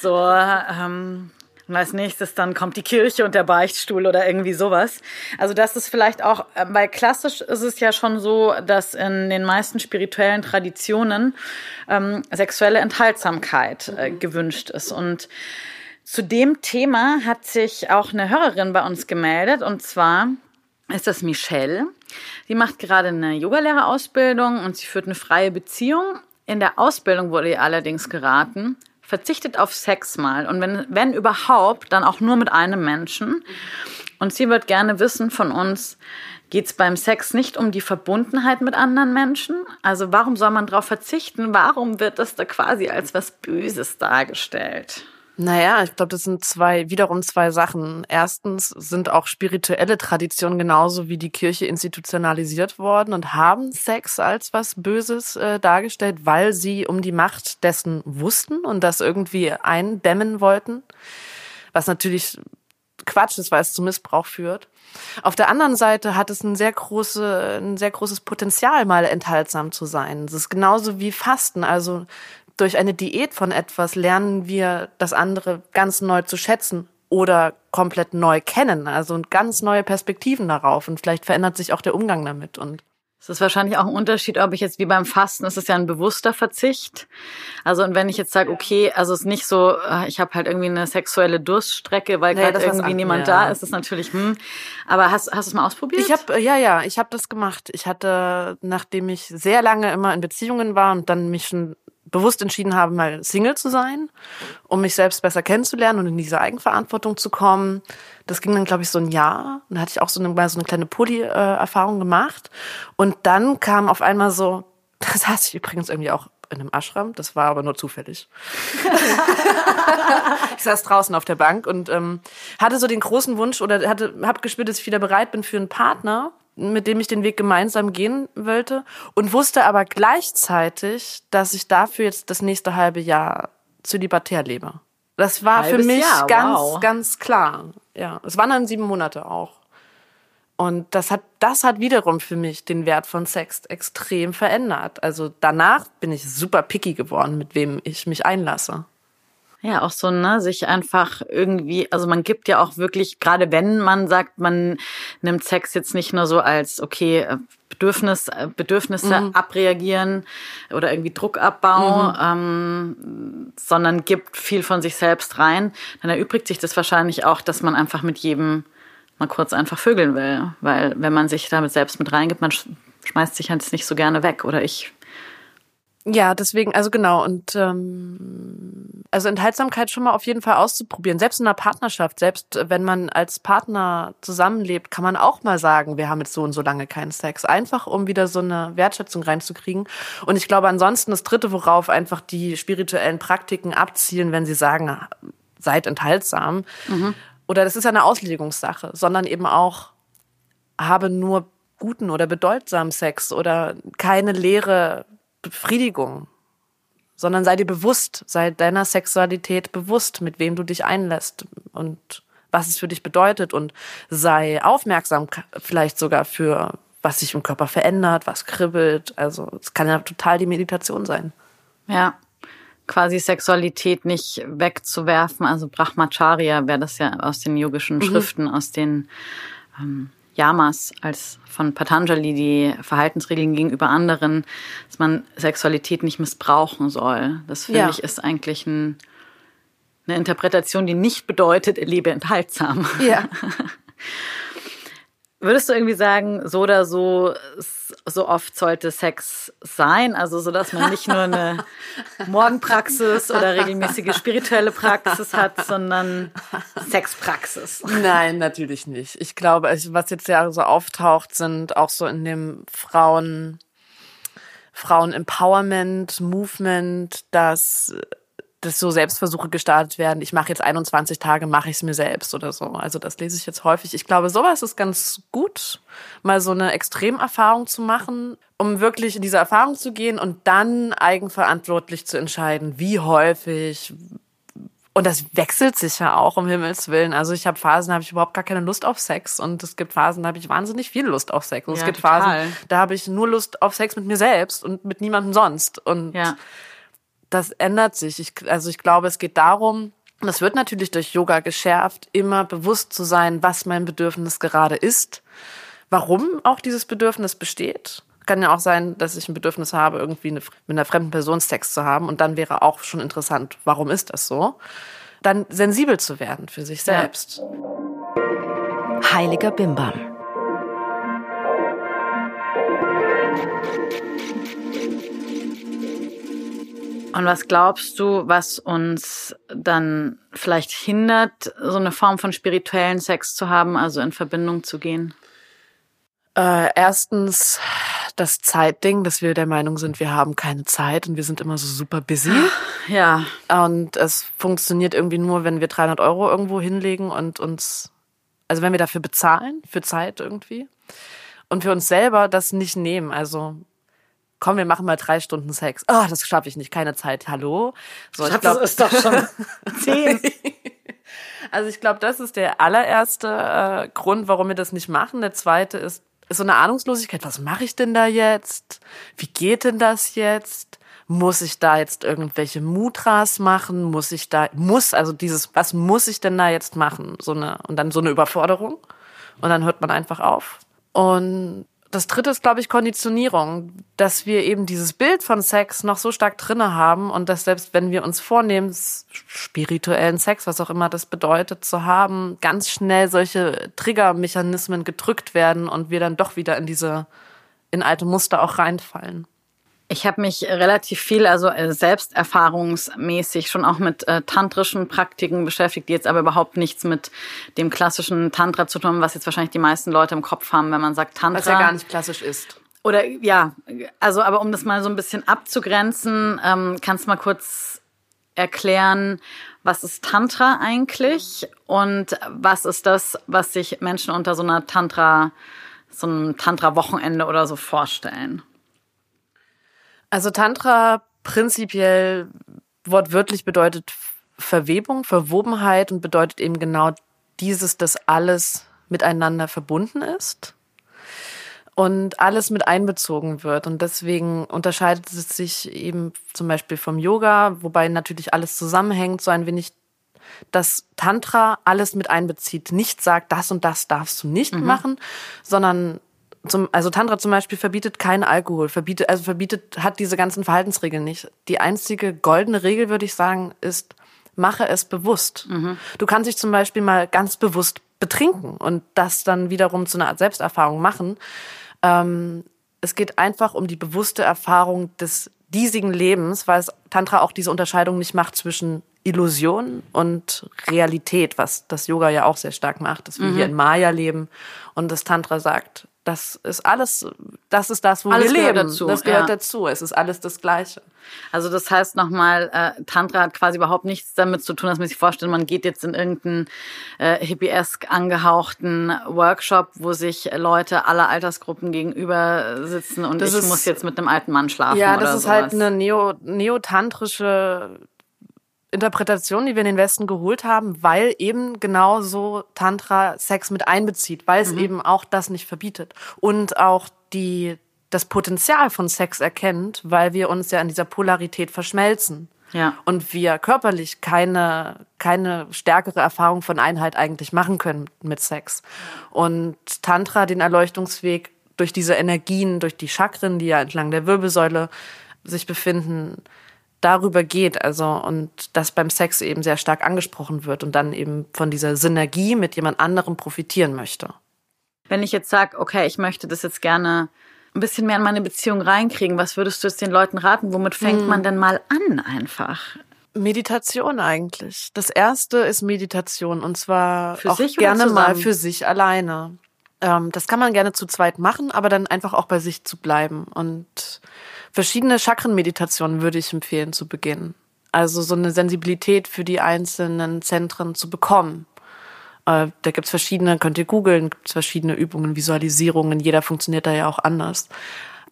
[SPEAKER 2] so ähm, und als nächstes dann kommt die Kirche und der Beichtstuhl oder irgendwie sowas. Also das ist vielleicht auch, äh, weil klassisch ist es ja schon so, dass in den meisten spirituellen Traditionen ähm, sexuelle Enthaltsamkeit äh, gewünscht ist. Und zu dem Thema hat sich auch eine Hörerin bei uns gemeldet und zwar ist das Michelle. Sie macht gerade eine Yogalehrerausbildung und sie führt eine freie Beziehung. In der Ausbildung wurde ihr allerdings geraten, verzichtet auf Sex mal und wenn, wenn überhaupt, dann auch nur mit einem Menschen. Und sie wird gerne wissen von uns, geht es beim Sex nicht um die Verbundenheit mit anderen Menschen? Also warum soll man darauf verzichten? Warum wird das da quasi als was Böses dargestellt?
[SPEAKER 1] Naja, ich glaube, das sind zwei, wiederum zwei Sachen. Erstens sind auch spirituelle Traditionen genauso wie die Kirche institutionalisiert worden und haben Sex als was Böses äh, dargestellt, weil sie um die Macht dessen wussten und das irgendwie eindämmen wollten. Was natürlich Quatsch ist, weil es zu Missbrauch führt. Auf der anderen Seite hat es ein sehr, große, ein sehr großes Potenzial, mal enthaltsam zu sein. Es ist genauso wie Fasten. Also durch eine Diät von etwas lernen wir das andere ganz neu zu schätzen oder komplett neu kennen. Also ganz neue Perspektiven darauf. Und vielleicht verändert sich auch der Umgang damit. Und
[SPEAKER 2] es ist wahrscheinlich auch ein Unterschied, ob ich jetzt wie beim Fasten, es ist ja ein bewusster Verzicht. Also und wenn ich jetzt sage, okay, also es ist nicht so, äh, ich habe halt irgendwie eine sexuelle Durststrecke, weil naja, gerade irgendwie niemand ja. da ist, ist natürlich, hm. Aber hast, hast du es mal ausprobiert?
[SPEAKER 1] Ich habe, ja, ja, ich habe das gemacht. Ich hatte, nachdem ich sehr lange immer in Beziehungen war und dann mich schon bewusst entschieden habe, mal Single zu sein, um mich selbst besser kennenzulernen und in diese Eigenverantwortung zu kommen. Das ging dann, glaube ich, so ein Jahr. Und da hatte ich auch so eine, mal so eine kleine Poly-Erfahrung gemacht. Und dann kam auf einmal so, das saß ich übrigens irgendwie auch in einem Ashram, das war aber nur zufällig. ich saß draußen auf der Bank und ähm, hatte so den großen Wunsch oder hatte, hab gespürt, dass ich wieder bereit bin für einen Partner mit dem ich den Weg gemeinsam gehen wollte und wusste aber gleichzeitig, dass ich dafür jetzt das nächste halbe Jahr zölibatär lebe. Das war Halbes für mich Jahr, ganz, wow. ganz klar. Ja, es waren dann sieben Monate auch. Und das hat, das hat wiederum für mich den Wert von Sex extrem verändert. Also danach bin ich super picky geworden, mit wem ich mich einlasse.
[SPEAKER 2] Ja, auch so, ne, sich einfach irgendwie, also man gibt ja auch wirklich, gerade wenn man sagt, man nimmt Sex jetzt nicht nur so als, okay, äh, Bedürfnis, äh, Bedürfnisse mhm. abreagieren oder irgendwie Druckabbau, mhm. ähm, sondern gibt viel von sich selbst rein, dann erübrigt sich das wahrscheinlich auch, dass man einfach mit jedem mal kurz einfach vögeln will. Weil wenn man sich damit selbst mit reingibt, man schmeißt sich halt nicht so gerne weg. Oder ich
[SPEAKER 1] ja, deswegen, also genau, und ähm, also Enthaltsamkeit schon mal auf jeden Fall auszuprobieren. Selbst in einer Partnerschaft, selbst wenn man als Partner zusammenlebt, kann man auch mal sagen, wir haben jetzt so und so lange keinen Sex. Einfach um wieder so eine Wertschätzung reinzukriegen. Und ich glaube ansonsten das Dritte, worauf einfach die spirituellen Praktiken abzielen, wenn sie sagen, seid enthaltsam. Mhm. Oder das ist ja eine Auslegungssache, sondern eben auch habe nur guten oder bedeutsamen Sex oder keine leere Befriedigung, sondern sei dir bewusst, sei deiner Sexualität bewusst, mit wem du dich einlässt und was es für dich bedeutet und sei aufmerksam vielleicht sogar für was sich im Körper verändert, was kribbelt. Also es kann ja total die Meditation sein.
[SPEAKER 2] Ja, quasi Sexualität nicht wegzuwerfen. Also Brahmacharya wäre das ja aus den yogischen mhm. Schriften, aus den ähm, Yamas als von Patanjali die Verhaltensregeln gegenüber anderen, dass man Sexualität nicht missbrauchen soll. Das finde ja. ich ist eigentlich ein, eine Interpretation, die nicht bedeutet, lebe enthaltsam.
[SPEAKER 1] Ja.
[SPEAKER 2] Würdest du irgendwie sagen, so oder so, so oft sollte Sex sein? Also, so dass man nicht nur eine Morgenpraxis oder regelmäßige spirituelle Praxis hat, sondern Sexpraxis.
[SPEAKER 1] Nein, natürlich nicht. Ich glaube, was jetzt ja so auftaucht, sind auch so in dem Frauen, Frauen Empowerment Movement, dass dass so Selbstversuche gestartet werden. Ich mache jetzt 21 Tage, mache ich es mir selbst oder so. Also das lese ich jetzt häufig. Ich glaube, sowas ist ganz gut, mal so eine Extremerfahrung zu machen, um wirklich in diese Erfahrung zu gehen und dann eigenverantwortlich zu entscheiden, wie häufig. Und das wechselt sich ja auch, um Himmels Willen. Also ich habe Phasen, da habe ich überhaupt gar keine Lust auf Sex. Und es gibt Phasen, da habe ich wahnsinnig viel Lust auf Sex. Und ja, es gibt total. Phasen, da habe ich nur Lust auf Sex mit mir selbst und mit niemandem sonst. Und ja das ändert sich. Ich, also ich glaube, es geht darum, das wird natürlich durch Yoga geschärft, immer bewusst zu sein, was mein Bedürfnis gerade ist, warum auch dieses Bedürfnis besteht. Kann ja auch sein, dass ich ein Bedürfnis habe, irgendwie eine, mit einer fremden Person Sex zu haben. Und dann wäre auch schon interessant, warum ist das so? Dann sensibel zu werden für sich selbst.
[SPEAKER 3] Heiliger Bimbam.
[SPEAKER 2] Und was glaubst du, was uns dann vielleicht hindert, so eine Form von spirituellen Sex zu haben, also in Verbindung zu gehen?
[SPEAKER 1] Äh, erstens das Zeitding, dass wir der Meinung sind, wir haben keine Zeit und wir sind immer so super busy.
[SPEAKER 2] Ja.
[SPEAKER 1] Und es funktioniert irgendwie nur, wenn wir 300 Euro irgendwo hinlegen und uns, also wenn wir dafür bezahlen, für Zeit irgendwie. Und für uns selber das nicht nehmen. Also komm, wir machen mal drei Stunden Sex. Ah, oh, das schaffe ich nicht, keine Zeit. Hallo.
[SPEAKER 2] So, ich glaube, das ist doch schon zehn.
[SPEAKER 1] also ich glaube, das ist der allererste äh, Grund, warum wir das nicht machen. Der zweite ist, ist so eine Ahnungslosigkeit. Was mache ich denn da jetzt? Wie geht denn das jetzt? Muss ich da jetzt irgendwelche Mutras machen? Muss ich da, muss, also dieses, was muss ich denn da jetzt machen? So eine, und dann so eine Überforderung. Und dann hört man einfach auf. Und das dritte ist, glaube ich, Konditionierung, dass wir eben dieses Bild von Sex noch so stark drinne haben und dass selbst wenn wir uns vornehmen, spirituellen Sex, was auch immer das bedeutet, zu haben, ganz schnell solche Triggermechanismen gedrückt werden und wir dann doch wieder in diese, in alte Muster auch reinfallen.
[SPEAKER 2] Ich habe mich relativ viel, also äh, selbsterfahrungsmäßig schon auch mit äh, tantrischen Praktiken beschäftigt, die jetzt aber überhaupt nichts mit dem klassischen Tantra zu tun haben, was jetzt wahrscheinlich die meisten Leute im Kopf haben, wenn man sagt Tantra.
[SPEAKER 1] Was ja gar nicht klassisch ist.
[SPEAKER 2] Oder ja, also aber um das mal so ein bisschen abzugrenzen, ähm, kannst du mal kurz erklären, was ist Tantra eigentlich und was ist das, was sich Menschen unter so einer Tantra, so einem Tantra-Wochenende oder so vorstellen?
[SPEAKER 1] Also Tantra prinzipiell wortwörtlich bedeutet Verwebung, Verwobenheit und bedeutet eben genau dieses, dass alles miteinander verbunden ist und alles mit einbezogen wird. Und deswegen unterscheidet es sich eben zum Beispiel vom Yoga, wobei natürlich alles zusammenhängt, so ein wenig dass Tantra alles mit einbezieht, nicht sagt, das und das darfst du nicht mhm. machen, sondern zum, also Tantra zum Beispiel verbietet keinen Alkohol, verbietet, also verbietet, hat diese ganzen Verhaltensregeln nicht. Die einzige goldene Regel, würde ich sagen, ist, mache es bewusst. Mhm. Du kannst dich zum Beispiel mal ganz bewusst betrinken und das dann wiederum zu einer Art Selbsterfahrung machen. Ähm, es geht einfach um die bewusste Erfahrung des diesigen Lebens, weil es Tantra auch diese Unterscheidung nicht macht zwischen Illusion und Realität, was das Yoga ja auch sehr stark macht, dass wir mhm. hier in Maya leben und das Tantra sagt, das ist alles, das ist das, wo alles wir leben. Dazu, das gehört ja. dazu. Es ist alles das Gleiche.
[SPEAKER 2] Also das heißt nochmal, äh, Tantra hat quasi überhaupt nichts damit zu tun, dass man sich vorstellt, man geht jetzt in irgendeinen äh, hippiesk angehauchten Workshop, wo sich Leute aller Altersgruppen gegenüber sitzen und das ich ist, muss jetzt mit einem alten Mann schlafen.
[SPEAKER 1] Ja, das ist halt
[SPEAKER 2] sowas.
[SPEAKER 1] halt eine neo, neotantrische Interpretation, die wir in den Westen geholt haben, weil eben genau so Tantra Sex mit einbezieht, weil es mhm. eben auch das nicht verbietet und auch die das Potenzial von Sex erkennt, weil wir uns ja in dieser Polarität verschmelzen.
[SPEAKER 2] Ja.
[SPEAKER 1] Und wir körperlich keine, keine stärkere Erfahrung von Einheit eigentlich machen können mit Sex. Und Tantra den Erleuchtungsweg durch diese Energien, durch die Chakren, die ja entlang der Wirbelsäule sich befinden, darüber geht, also und das beim Sex eben sehr stark angesprochen wird und dann eben von dieser Synergie mit jemand anderem profitieren möchte.
[SPEAKER 2] Wenn ich jetzt sage, okay, ich möchte das jetzt gerne ein bisschen mehr in meine Beziehung reinkriegen, was würdest du jetzt den Leuten raten? Womit fängt hm. man denn mal an einfach?
[SPEAKER 1] Meditation eigentlich. Das erste ist Meditation und zwar für auch gerne mal für sich alleine. Ähm, das kann man gerne zu zweit machen, aber dann einfach auch bei sich zu bleiben und verschiedene Chakrenmeditationen würde ich empfehlen zu beginnen. Also so eine Sensibilität für die einzelnen Zentren zu bekommen. Äh, da gibt's verschiedene, könnt ihr googeln, gibt's verschiedene Übungen, Visualisierungen, jeder funktioniert da ja auch anders.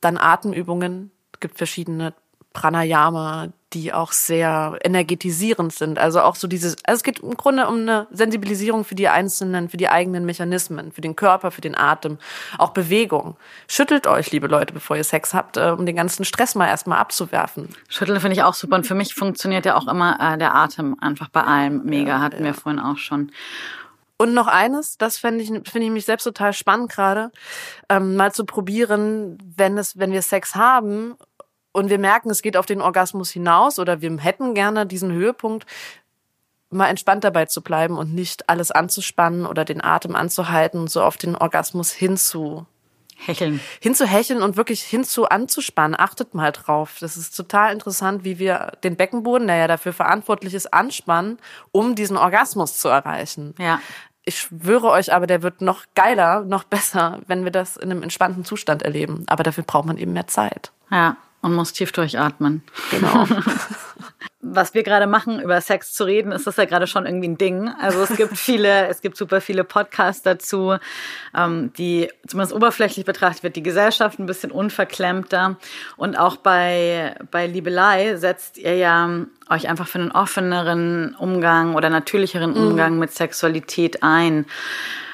[SPEAKER 1] Dann Atemübungen, gibt verschiedene Pranayama, die auch sehr energetisierend sind. Also auch so dieses, also es geht im Grunde um eine Sensibilisierung für die einzelnen, für die eigenen Mechanismen, für den Körper, für den Atem, auch Bewegung. Schüttelt euch, liebe Leute, bevor ihr Sex habt, äh, um den ganzen Stress mal erstmal abzuwerfen.
[SPEAKER 2] Schütteln finde ich auch super und für mich funktioniert ja auch immer äh, der Atem einfach bei allem mega, ja, hatten ja. wir vorhin auch schon.
[SPEAKER 1] Und noch eines, das finde ich, finde ich mich selbst total spannend gerade, ähm, mal zu probieren, wenn es, wenn wir Sex haben und wir merken, es geht auf den Orgasmus hinaus oder wir hätten gerne diesen Höhepunkt, mal entspannt dabei zu bleiben und nicht alles anzuspannen oder den Atem anzuhalten und so auf den Orgasmus hinzu
[SPEAKER 2] Hecheln.
[SPEAKER 1] hinzuhecheln und wirklich hinzu anzuspannen. Achtet mal drauf. Das ist total interessant, wie wir den Beckenboden, der ja dafür verantwortlich ist, anspannen, um diesen Orgasmus zu erreichen.
[SPEAKER 2] Ja.
[SPEAKER 1] Ich schwöre euch aber, der wird noch geiler, noch besser, wenn wir das in einem entspannten Zustand erleben. Aber dafür braucht man eben mehr Zeit.
[SPEAKER 2] Ja. Und muss tief durchatmen.
[SPEAKER 1] Genau.
[SPEAKER 2] was wir gerade machen, über Sex zu reden, ist das ja gerade schon irgendwie ein Ding. Also es gibt viele, es gibt super viele Podcasts dazu, ähm, die zumindest oberflächlich betrachtet wird die Gesellschaft ein bisschen unverklemmter. Und auch bei, bei Liebelei setzt ihr ja euch einfach für einen offeneren Umgang oder natürlicheren Umgang mhm. mit Sexualität ein.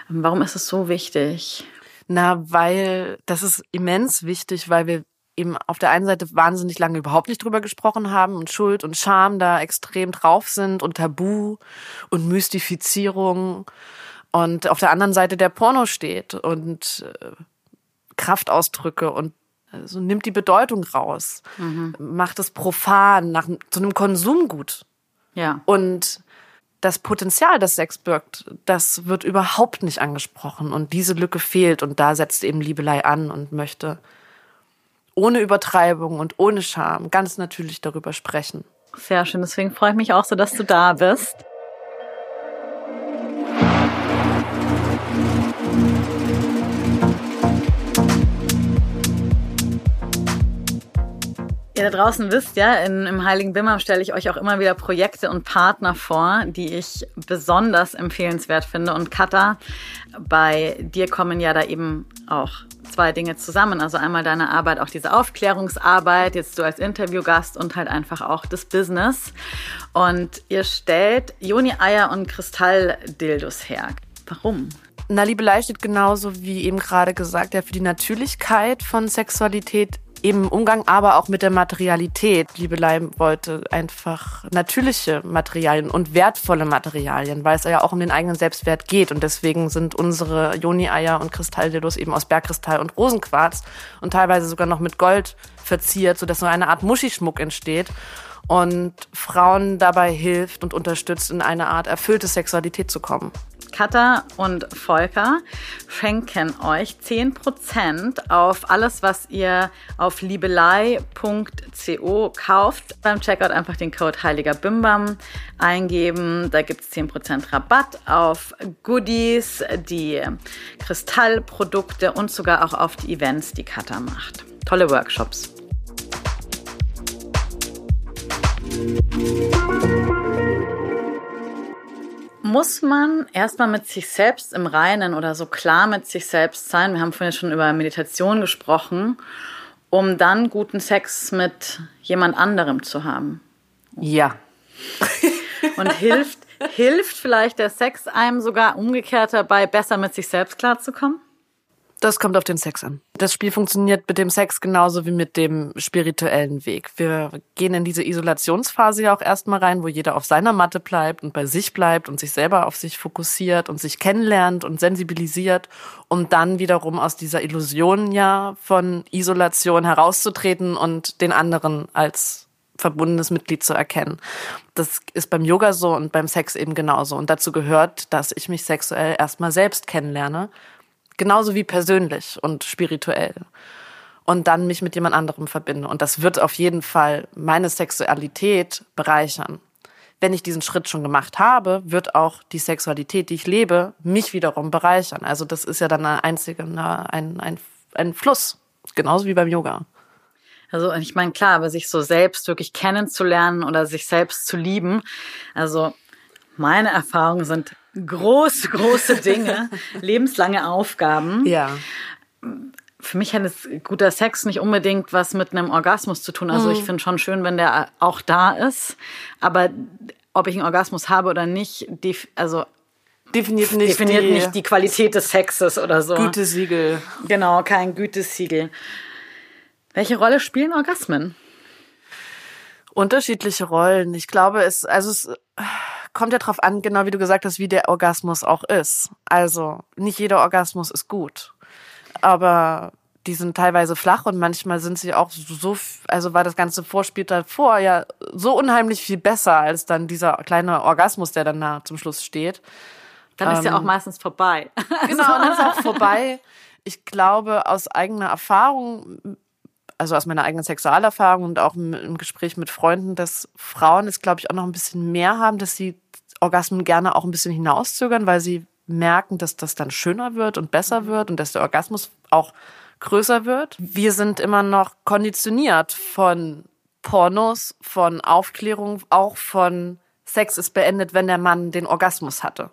[SPEAKER 2] Warum ist es so wichtig?
[SPEAKER 1] Na, weil das ist immens wichtig, weil wir eben auf der einen Seite wahnsinnig lange überhaupt nicht drüber gesprochen haben und Schuld und Scham da extrem drauf sind und Tabu und Mystifizierung und auf der anderen Seite der Porno steht und äh, Kraftausdrücke und so also nimmt die Bedeutung raus, mhm. macht es profan nach zu einem Konsumgut.
[SPEAKER 2] Ja.
[SPEAKER 1] Und das Potenzial, das Sex birgt, das wird überhaupt nicht angesprochen und diese Lücke fehlt und da setzt eben Liebelei an und möchte ohne Übertreibung und ohne Scham ganz natürlich darüber sprechen.
[SPEAKER 2] Sehr schön, deswegen freue ich mich auch so, dass du da bist. Ihr da draußen wisst ja, in, im Heiligen Bimmer stelle ich euch auch immer wieder Projekte und Partner vor, die ich besonders empfehlenswert finde. Und Katha, bei dir kommen ja da eben auch zwei Dinge zusammen. Also einmal deine Arbeit, auch diese Aufklärungsarbeit, jetzt du als Interviewgast und halt einfach auch das Business. Und ihr stellt Joni-Eier und Kristalldildos her. Warum?
[SPEAKER 1] Na, Liebelei steht genauso wie eben gerade gesagt, ja, für die Natürlichkeit von Sexualität eben im Umgang, aber auch mit der Materialität. Liebelei wollte einfach natürliche Materialien und wertvolle Materialien, weil es ja auch um den eigenen Selbstwert geht. Und deswegen sind unsere Joni-Eier und Kristalldildos eben aus Bergkristall und Rosenquarz und teilweise sogar noch mit Gold verziert, sodass so eine Art Muschischmuck entsteht und Frauen dabei hilft und unterstützt, in eine Art erfüllte Sexualität zu kommen.
[SPEAKER 2] Katha und Volker schenken euch 10% auf alles, was ihr auf liebelei.co kauft. Beim Checkout einfach den Code Heiliger Bimbam eingeben. Da gibt es 10% Rabatt auf Goodies, die Kristallprodukte und sogar auch auf die Events, die Katha macht. Tolle Workshops. Muss man erstmal mit sich selbst im Reinen oder so klar mit sich selbst sein. Wir haben vorhin schon über Meditation gesprochen, um dann guten Sex mit jemand anderem zu haben.
[SPEAKER 1] Ja.
[SPEAKER 2] Und hilft, hilft vielleicht der Sex einem sogar umgekehrt dabei, besser mit sich selbst klarzukommen?
[SPEAKER 1] Das kommt auf den Sex an. Das Spiel funktioniert mit dem Sex genauso wie mit dem spirituellen Weg. Wir gehen in diese Isolationsphase ja auch erstmal rein, wo jeder auf seiner Matte bleibt und bei sich bleibt und sich selber auf sich fokussiert und sich kennenlernt und sensibilisiert, um dann wiederum aus dieser Illusion ja von Isolation herauszutreten und den anderen als verbundenes Mitglied zu erkennen. Das ist beim Yoga so und beim Sex eben genauso. Und dazu gehört, dass ich mich sexuell erstmal selbst kennenlerne Genauso wie persönlich und spirituell. Und dann mich mit jemand anderem verbinde. Und das wird auf jeden Fall meine Sexualität bereichern. Wenn ich diesen Schritt schon gemacht habe, wird auch die Sexualität, die ich lebe, mich wiederum bereichern. Also das ist ja dann eine einzige, eine, ein, ein, ein Fluss. Genauso wie beim Yoga.
[SPEAKER 2] Also ich meine, klar, aber sich so selbst wirklich kennenzulernen oder sich selbst zu lieben. Also meine Erfahrungen sind große, große Dinge, lebenslange Aufgaben.
[SPEAKER 1] Ja.
[SPEAKER 2] Für mich hat es guter Sex nicht unbedingt was mit einem Orgasmus zu tun. Also mhm. ich finde schon schön, wenn der auch da ist. Aber ob ich einen Orgasmus habe oder nicht, also
[SPEAKER 1] definiert nicht,
[SPEAKER 2] definiert die, nicht die Qualität des Sexes oder so.
[SPEAKER 1] Gütesiegel.
[SPEAKER 2] Genau, kein Gütesiegel. Welche Rolle spielen Orgasmen?
[SPEAKER 1] Unterschiedliche Rollen. Ich glaube, es, also es kommt ja drauf an, genau wie du gesagt hast, wie der Orgasmus auch ist. Also nicht jeder Orgasmus ist gut, aber die sind teilweise flach und manchmal sind sie auch so, also war das ganze Vorspiel davor ja so unheimlich viel besser als dann dieser kleine Orgasmus, der dann da zum Schluss steht.
[SPEAKER 2] Dann ist ähm, ja auch meistens vorbei.
[SPEAKER 1] Genau, dann ist auch vorbei. Ich glaube, aus eigener Erfahrung, also aus meiner eigenen Sexualerfahrung und auch im Gespräch mit Freunden, dass Frauen es, glaube ich, auch noch ein bisschen mehr haben, dass sie Orgasmen gerne auch ein bisschen hinauszögern, weil sie merken, dass das dann schöner wird und besser mhm. wird und dass der Orgasmus auch größer wird. Wir sind immer noch konditioniert von Pornos, von Aufklärung, auch von Sex ist beendet, wenn der Mann den Orgasmus hatte.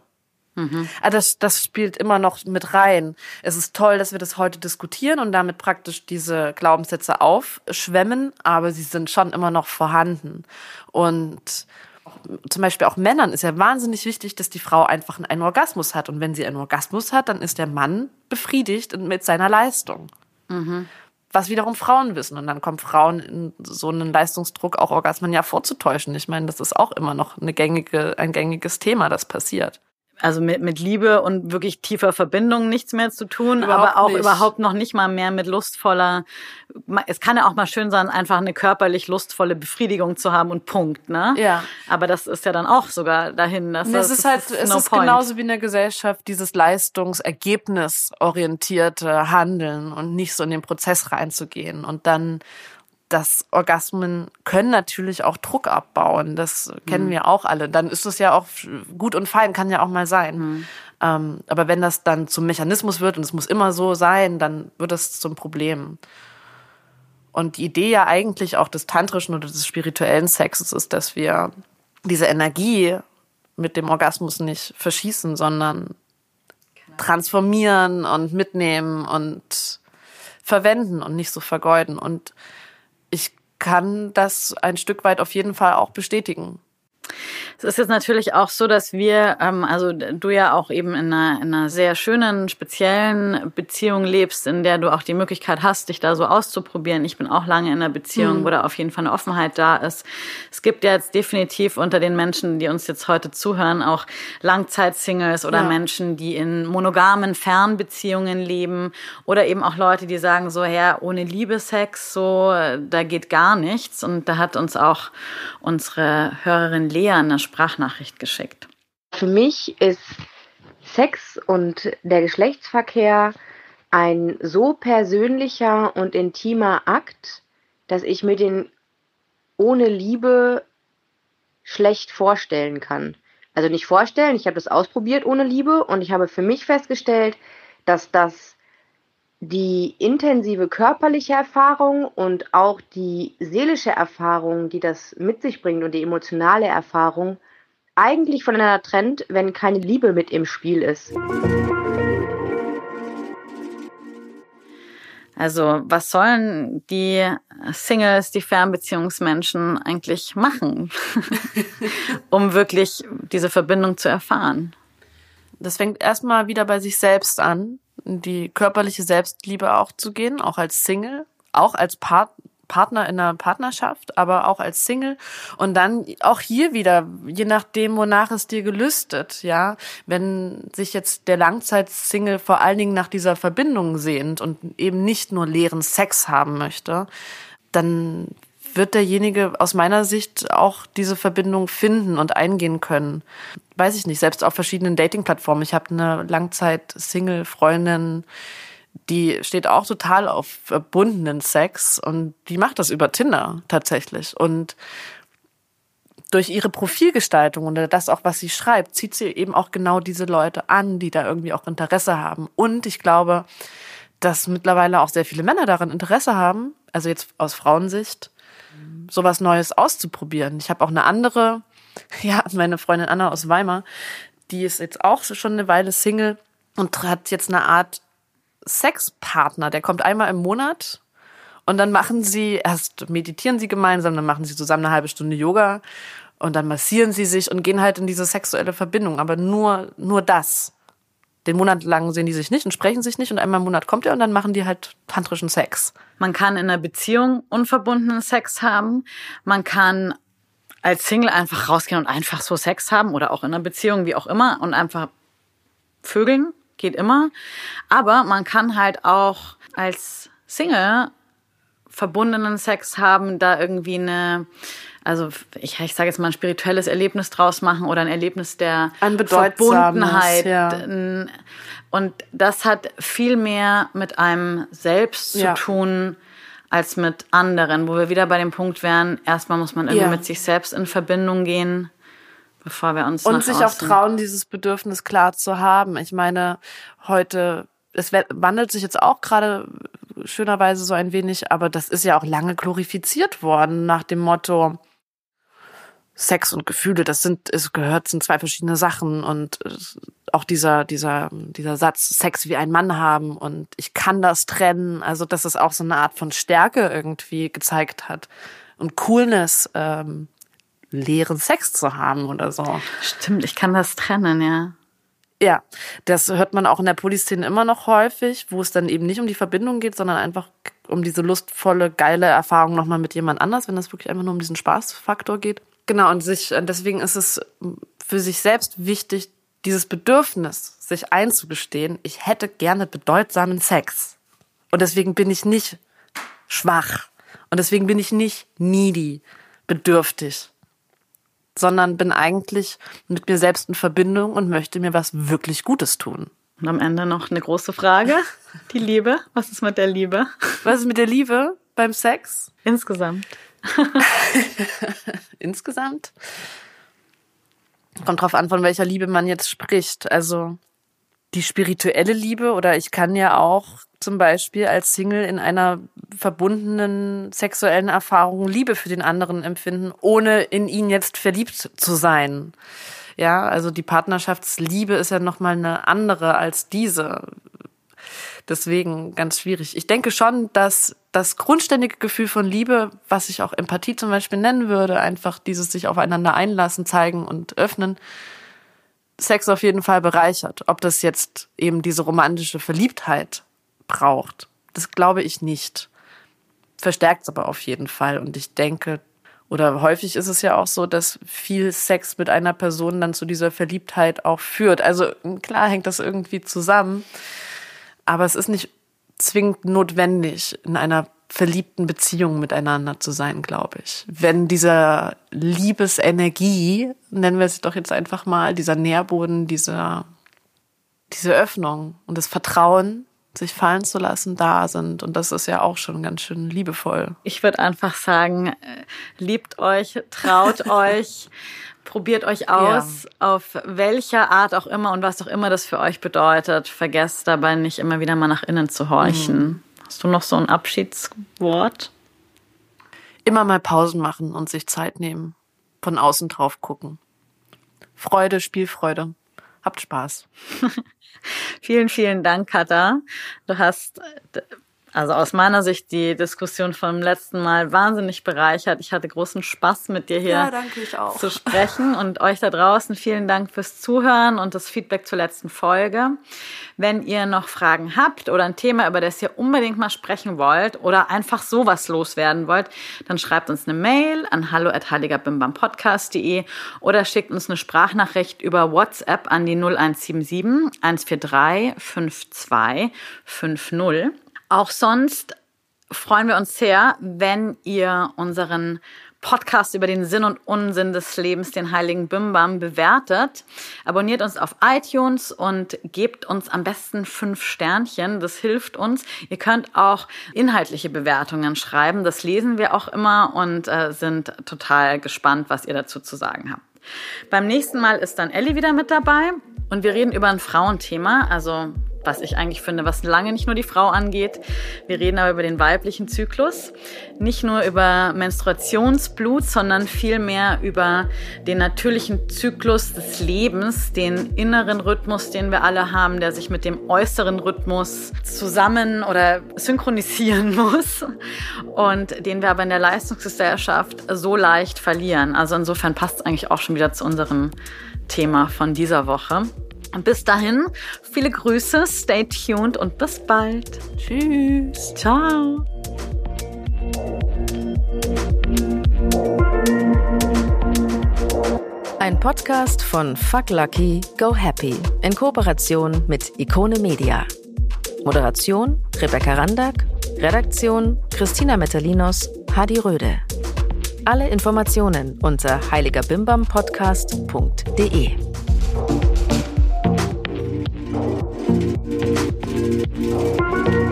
[SPEAKER 1] Mhm. Also das, das spielt immer noch mit rein. Es ist toll, dass wir das heute diskutieren und damit praktisch diese Glaubenssätze aufschwemmen, aber sie sind schon immer noch vorhanden. Und zum Beispiel auch Männern ist ja wahnsinnig wichtig, dass die Frau einfach einen Orgasmus hat. Und wenn sie einen Orgasmus hat, dann ist der Mann befriedigt mit seiner Leistung. Mhm. Was wiederum Frauen wissen. Und dann kommen Frauen in so einen Leistungsdruck, auch Orgasmen ja vorzutäuschen. Ich meine, das ist auch immer noch eine gängige, ein gängiges Thema, das passiert
[SPEAKER 2] also mit, mit Liebe und wirklich tiefer Verbindung nichts mehr zu tun, überhaupt aber auch nicht. überhaupt noch nicht mal mehr mit lustvoller, es kann ja auch mal schön sein, einfach eine körperlich lustvolle Befriedigung zu haben und Punkt, ne?
[SPEAKER 1] Ja.
[SPEAKER 2] Aber das ist ja dann auch sogar dahin.
[SPEAKER 1] Dass das, das ist halt, es no ist point. genauso wie in der Gesellschaft dieses leistungsergebnisorientierte Handeln und nicht so in den Prozess reinzugehen und dann dass Orgasmen können natürlich auch Druck abbauen. Das kennen mhm. wir auch alle. Dann ist es ja auch gut und fein, kann ja auch mal sein. Mhm. Ähm, aber wenn das dann zum Mechanismus wird und es muss immer so sein, dann wird das zum Problem. Und die Idee ja eigentlich auch des tantrischen oder des spirituellen Sexes ist, dass wir diese Energie mit dem Orgasmus nicht verschießen, sondern transformieren und mitnehmen und verwenden und nicht so vergeuden. Und ich kann das ein Stück weit auf jeden Fall auch bestätigen.
[SPEAKER 2] Es ist jetzt natürlich auch so, dass wir, ähm, also du ja auch eben in einer, in einer sehr schönen, speziellen Beziehung lebst, in der du auch die Möglichkeit hast, dich da so auszuprobieren. Ich bin auch lange in einer Beziehung, mhm. wo da auf jeden Fall eine Offenheit da ist. Es gibt ja jetzt definitiv unter den Menschen, die uns jetzt heute zuhören, auch Langzeitsingles oder ja. Menschen, die in monogamen Fernbeziehungen leben oder eben auch Leute, die sagen so, ja, ohne Liebesex, so, da geht gar nichts. Und da hat uns auch unsere Hörerin Lea eine Sprachnachricht geschickt.
[SPEAKER 4] Für mich ist Sex und der Geschlechtsverkehr ein so persönlicher und intimer Akt, dass ich mir den ohne Liebe schlecht vorstellen kann. Also nicht vorstellen, ich habe das ausprobiert ohne Liebe und ich habe für mich festgestellt, dass das die intensive körperliche Erfahrung und auch die seelische Erfahrung, die das mit sich bringt und die emotionale Erfahrung eigentlich voneinander trennt, wenn keine Liebe mit im Spiel ist.
[SPEAKER 2] Also was sollen die Singles, die Fernbeziehungsmenschen eigentlich machen, um wirklich diese Verbindung zu erfahren?
[SPEAKER 1] Das fängt erstmal wieder bei sich selbst an die körperliche Selbstliebe auch zu gehen, auch als Single, auch als Part Partner in einer Partnerschaft, aber auch als Single. Und dann auch hier wieder, je nachdem, wonach es dir gelüstet, ja. Wenn sich jetzt der Langzeitsingle vor allen Dingen nach dieser Verbindung sehnt und eben nicht nur leeren Sex haben möchte, dann wird derjenige aus meiner Sicht auch diese Verbindung finden und eingehen können. Weiß ich nicht, selbst auf verschiedenen Dating-Plattformen. Ich habe eine Langzeit-Single-Freundin, die steht auch total auf verbundenen Sex und die macht das über Tinder tatsächlich. Und durch ihre Profilgestaltung und das auch, was sie schreibt, zieht sie eben auch genau diese Leute an, die da irgendwie auch Interesse haben. Und ich glaube, dass mittlerweile auch sehr viele Männer daran Interesse haben, also jetzt aus Frauensicht, sowas Neues auszuprobieren. Ich habe auch eine andere, ja, meine Freundin Anna aus Weimar, die ist jetzt auch schon eine Weile Single und hat jetzt eine Art Sexpartner. Der kommt einmal im Monat und dann machen sie, erst meditieren sie gemeinsam, dann machen sie zusammen eine halbe Stunde Yoga und dann massieren sie sich und gehen halt in diese sexuelle Verbindung. Aber nur, nur das. Den Monat lang sehen die sich nicht und sprechen sich nicht und einmal im Monat kommt er und dann machen die halt tantrischen Sex.
[SPEAKER 2] Man kann in einer Beziehung unverbundenen Sex haben. Man kann als Single einfach rausgehen und einfach so Sex haben oder auch in einer Beziehung, wie auch immer, und einfach vögeln, geht immer. Aber man kann halt auch als Single verbundenen Sex haben, da irgendwie eine also ich, ich sage jetzt mal ein spirituelles Erlebnis draus machen oder ein Erlebnis der
[SPEAKER 1] Ein
[SPEAKER 2] Verbundenheit.
[SPEAKER 1] ja.
[SPEAKER 2] Und das hat viel mehr mit einem selbst
[SPEAKER 1] Ja.
[SPEAKER 2] zu tun als mit anderen, wo wir wieder bei dem Punkt wären, erstmal muss man irgendwie
[SPEAKER 1] Ja.
[SPEAKER 2] mit sich selbst in Verbindung gehen, bevor wir uns
[SPEAKER 1] Und sich auch
[SPEAKER 2] außen-
[SPEAKER 1] trauen, dieses Bedürfnis klar zu haben. Ich meine, heute, es wandelt sich jetzt auch gerade schönerweise so ein wenig, aber das ist ja auch lange glorifiziert worden nach dem Motto, Sex und Gefühle, das sind, es gehört, sind zwei verschiedene Sachen und äh, auch dieser, dieser, dieser Satz, Sex wie ein Mann haben und ich kann das trennen, also dass es auch so eine Art von Stärke irgendwie gezeigt hat und Coolness, ähm, leeren Sex zu haben oder so.
[SPEAKER 2] Stimmt, ich kann das trennen, ja.
[SPEAKER 1] Ja, das hört man auch in der Polyszene immer noch häufig, wo es dann eben nicht um die Verbindung geht, sondern einfach um diese lustvolle, geile Erfahrung nochmal mit jemand anders, wenn es wirklich einfach nur um diesen Spaßfaktor geht. Genau, und sich, deswegen ist es für sich selbst wichtig, dieses Bedürfnis, sich einzugestehen, ich hätte gerne bedeutsamen Sex. Und deswegen bin ich nicht schwach. Und deswegen bin ich nicht needy, bedürftig sondern bin eigentlich mit mir selbst in Verbindung und möchte mir was wirklich Gutes tun.
[SPEAKER 2] Und am Ende noch eine große Frage. Die Liebe. Was ist mit der Liebe?
[SPEAKER 1] Was ist mit der Liebe beim Sex
[SPEAKER 2] Insgesamt.
[SPEAKER 1] insgesamt? Kommt drauf an, von welcher Liebe man jetzt spricht. Also die spirituelle Liebe oder ich kann ja auch zum Beispiel als Single in einer verbundenen sexuellen Erfahrung Liebe für den anderen empfinden, ohne in ihn jetzt verliebt zu sein. Ja, also die Partnerschaftsliebe ist ja nochmal eine andere als diese. Deswegen ganz schwierig. Ich denke schon, dass das grundständige Gefühl von Liebe, was ich auch Empathie zum Beispiel nennen würde, einfach dieses sich aufeinander einlassen, zeigen und öffnen, Sex auf jeden Fall bereichert. Ob das jetzt eben diese romantische Verliebtheit braucht, das glaube ich nicht. Verstärkt es aber auf jeden Fall. Und ich denke, oder häufig ist es ja auch so, dass viel Sex mit einer Person dann zu dieser Verliebtheit auch führt. Also klar hängt das irgendwie zusammen, aber es ist nicht zwingend notwendig, in einer verliebten Beziehung miteinander zu sein, glaube ich. Wenn dieser Liebesenergie, nennen wir es doch jetzt einfach mal, dieser Nährboden, dieser, diese Öffnung und das Vertrauen, sich fallen zu lassen, da sind. Und das ist ja auch schon ganz schön liebevoll.
[SPEAKER 2] Ich würde einfach sagen, äh, liebt euch, traut euch, probiert euch aus, auf welcher Art auch immer und was auch immer das für euch bedeutet. Vergesst dabei nicht immer wieder mal nach innen zu horchen. Hast du noch so ein Abschiedswort?
[SPEAKER 1] Immer mal Pausen machen und sich Zeit nehmen. Von außen drauf gucken. Freude, Spielfreude. Habt Spaß.
[SPEAKER 2] Vielen, vielen Dank, Katha. Du hast also aus meiner Sicht die Diskussion vom letzten Mal wahnsinnig bereichert. Ich hatte großen Spaß mit dir hier
[SPEAKER 1] Ja, danke,
[SPEAKER 2] zu sprechen und euch da draußen vielen Dank fürs Zuhören und das Feedback zur letzten Folge. Wenn ihr noch Fragen habt oder ein Thema, über das ihr unbedingt mal sprechen wollt oder einfach sowas loswerden wollt, dann schreibt uns eine Mail an hallo@heiligerbimbampodcast.de oder schickt uns eine Sprachnachricht über WhatsApp an die 0177 143 52 50. Auch sonst freuen wir uns sehr, wenn ihr unseren Podcast über den Sinn und Unsinn des Lebens, den heiligen Bimbam, bewertet. Abonniert uns auf iTunes und gebt uns am besten fünf Sternchen. Das hilft uns. Ihr könnt auch inhaltliche Bewertungen schreiben. Das lesen wir auch immer und äh, sind total gespannt, was ihr dazu zu sagen habt. Beim nächsten Mal ist dann Ellie wieder mit dabei und wir reden über ein Frauenthema, also was ich eigentlich finde, was lange nicht nur die Frau angeht. Wir reden aber über den weiblichen Zyklus, nicht nur über Menstruationsblut, sondern vielmehr über den natürlichen Zyklus des Lebens, den inneren Rhythmus, den wir alle haben, der sich mit dem äußeren Rhythmus zusammen oder synchronisieren muss und den wir aber in der Leistungsgesellschaft so leicht verlieren. Also insofern passt es eigentlich auch schon wieder zu unserem Thema von dieser Woche. Bis dahin, viele Grüße, stay tuned und bis bald.
[SPEAKER 1] Tschüss.
[SPEAKER 2] Ciao.
[SPEAKER 3] Ein Podcast von Fuck Lucky, Go Happy in Kooperation mit Ikone Media. Moderation Rebecca Randack, Redaktion Christina Metalinos, Hadi Röde. Alle Informationen unter heiligerbimbampodcast.de. Música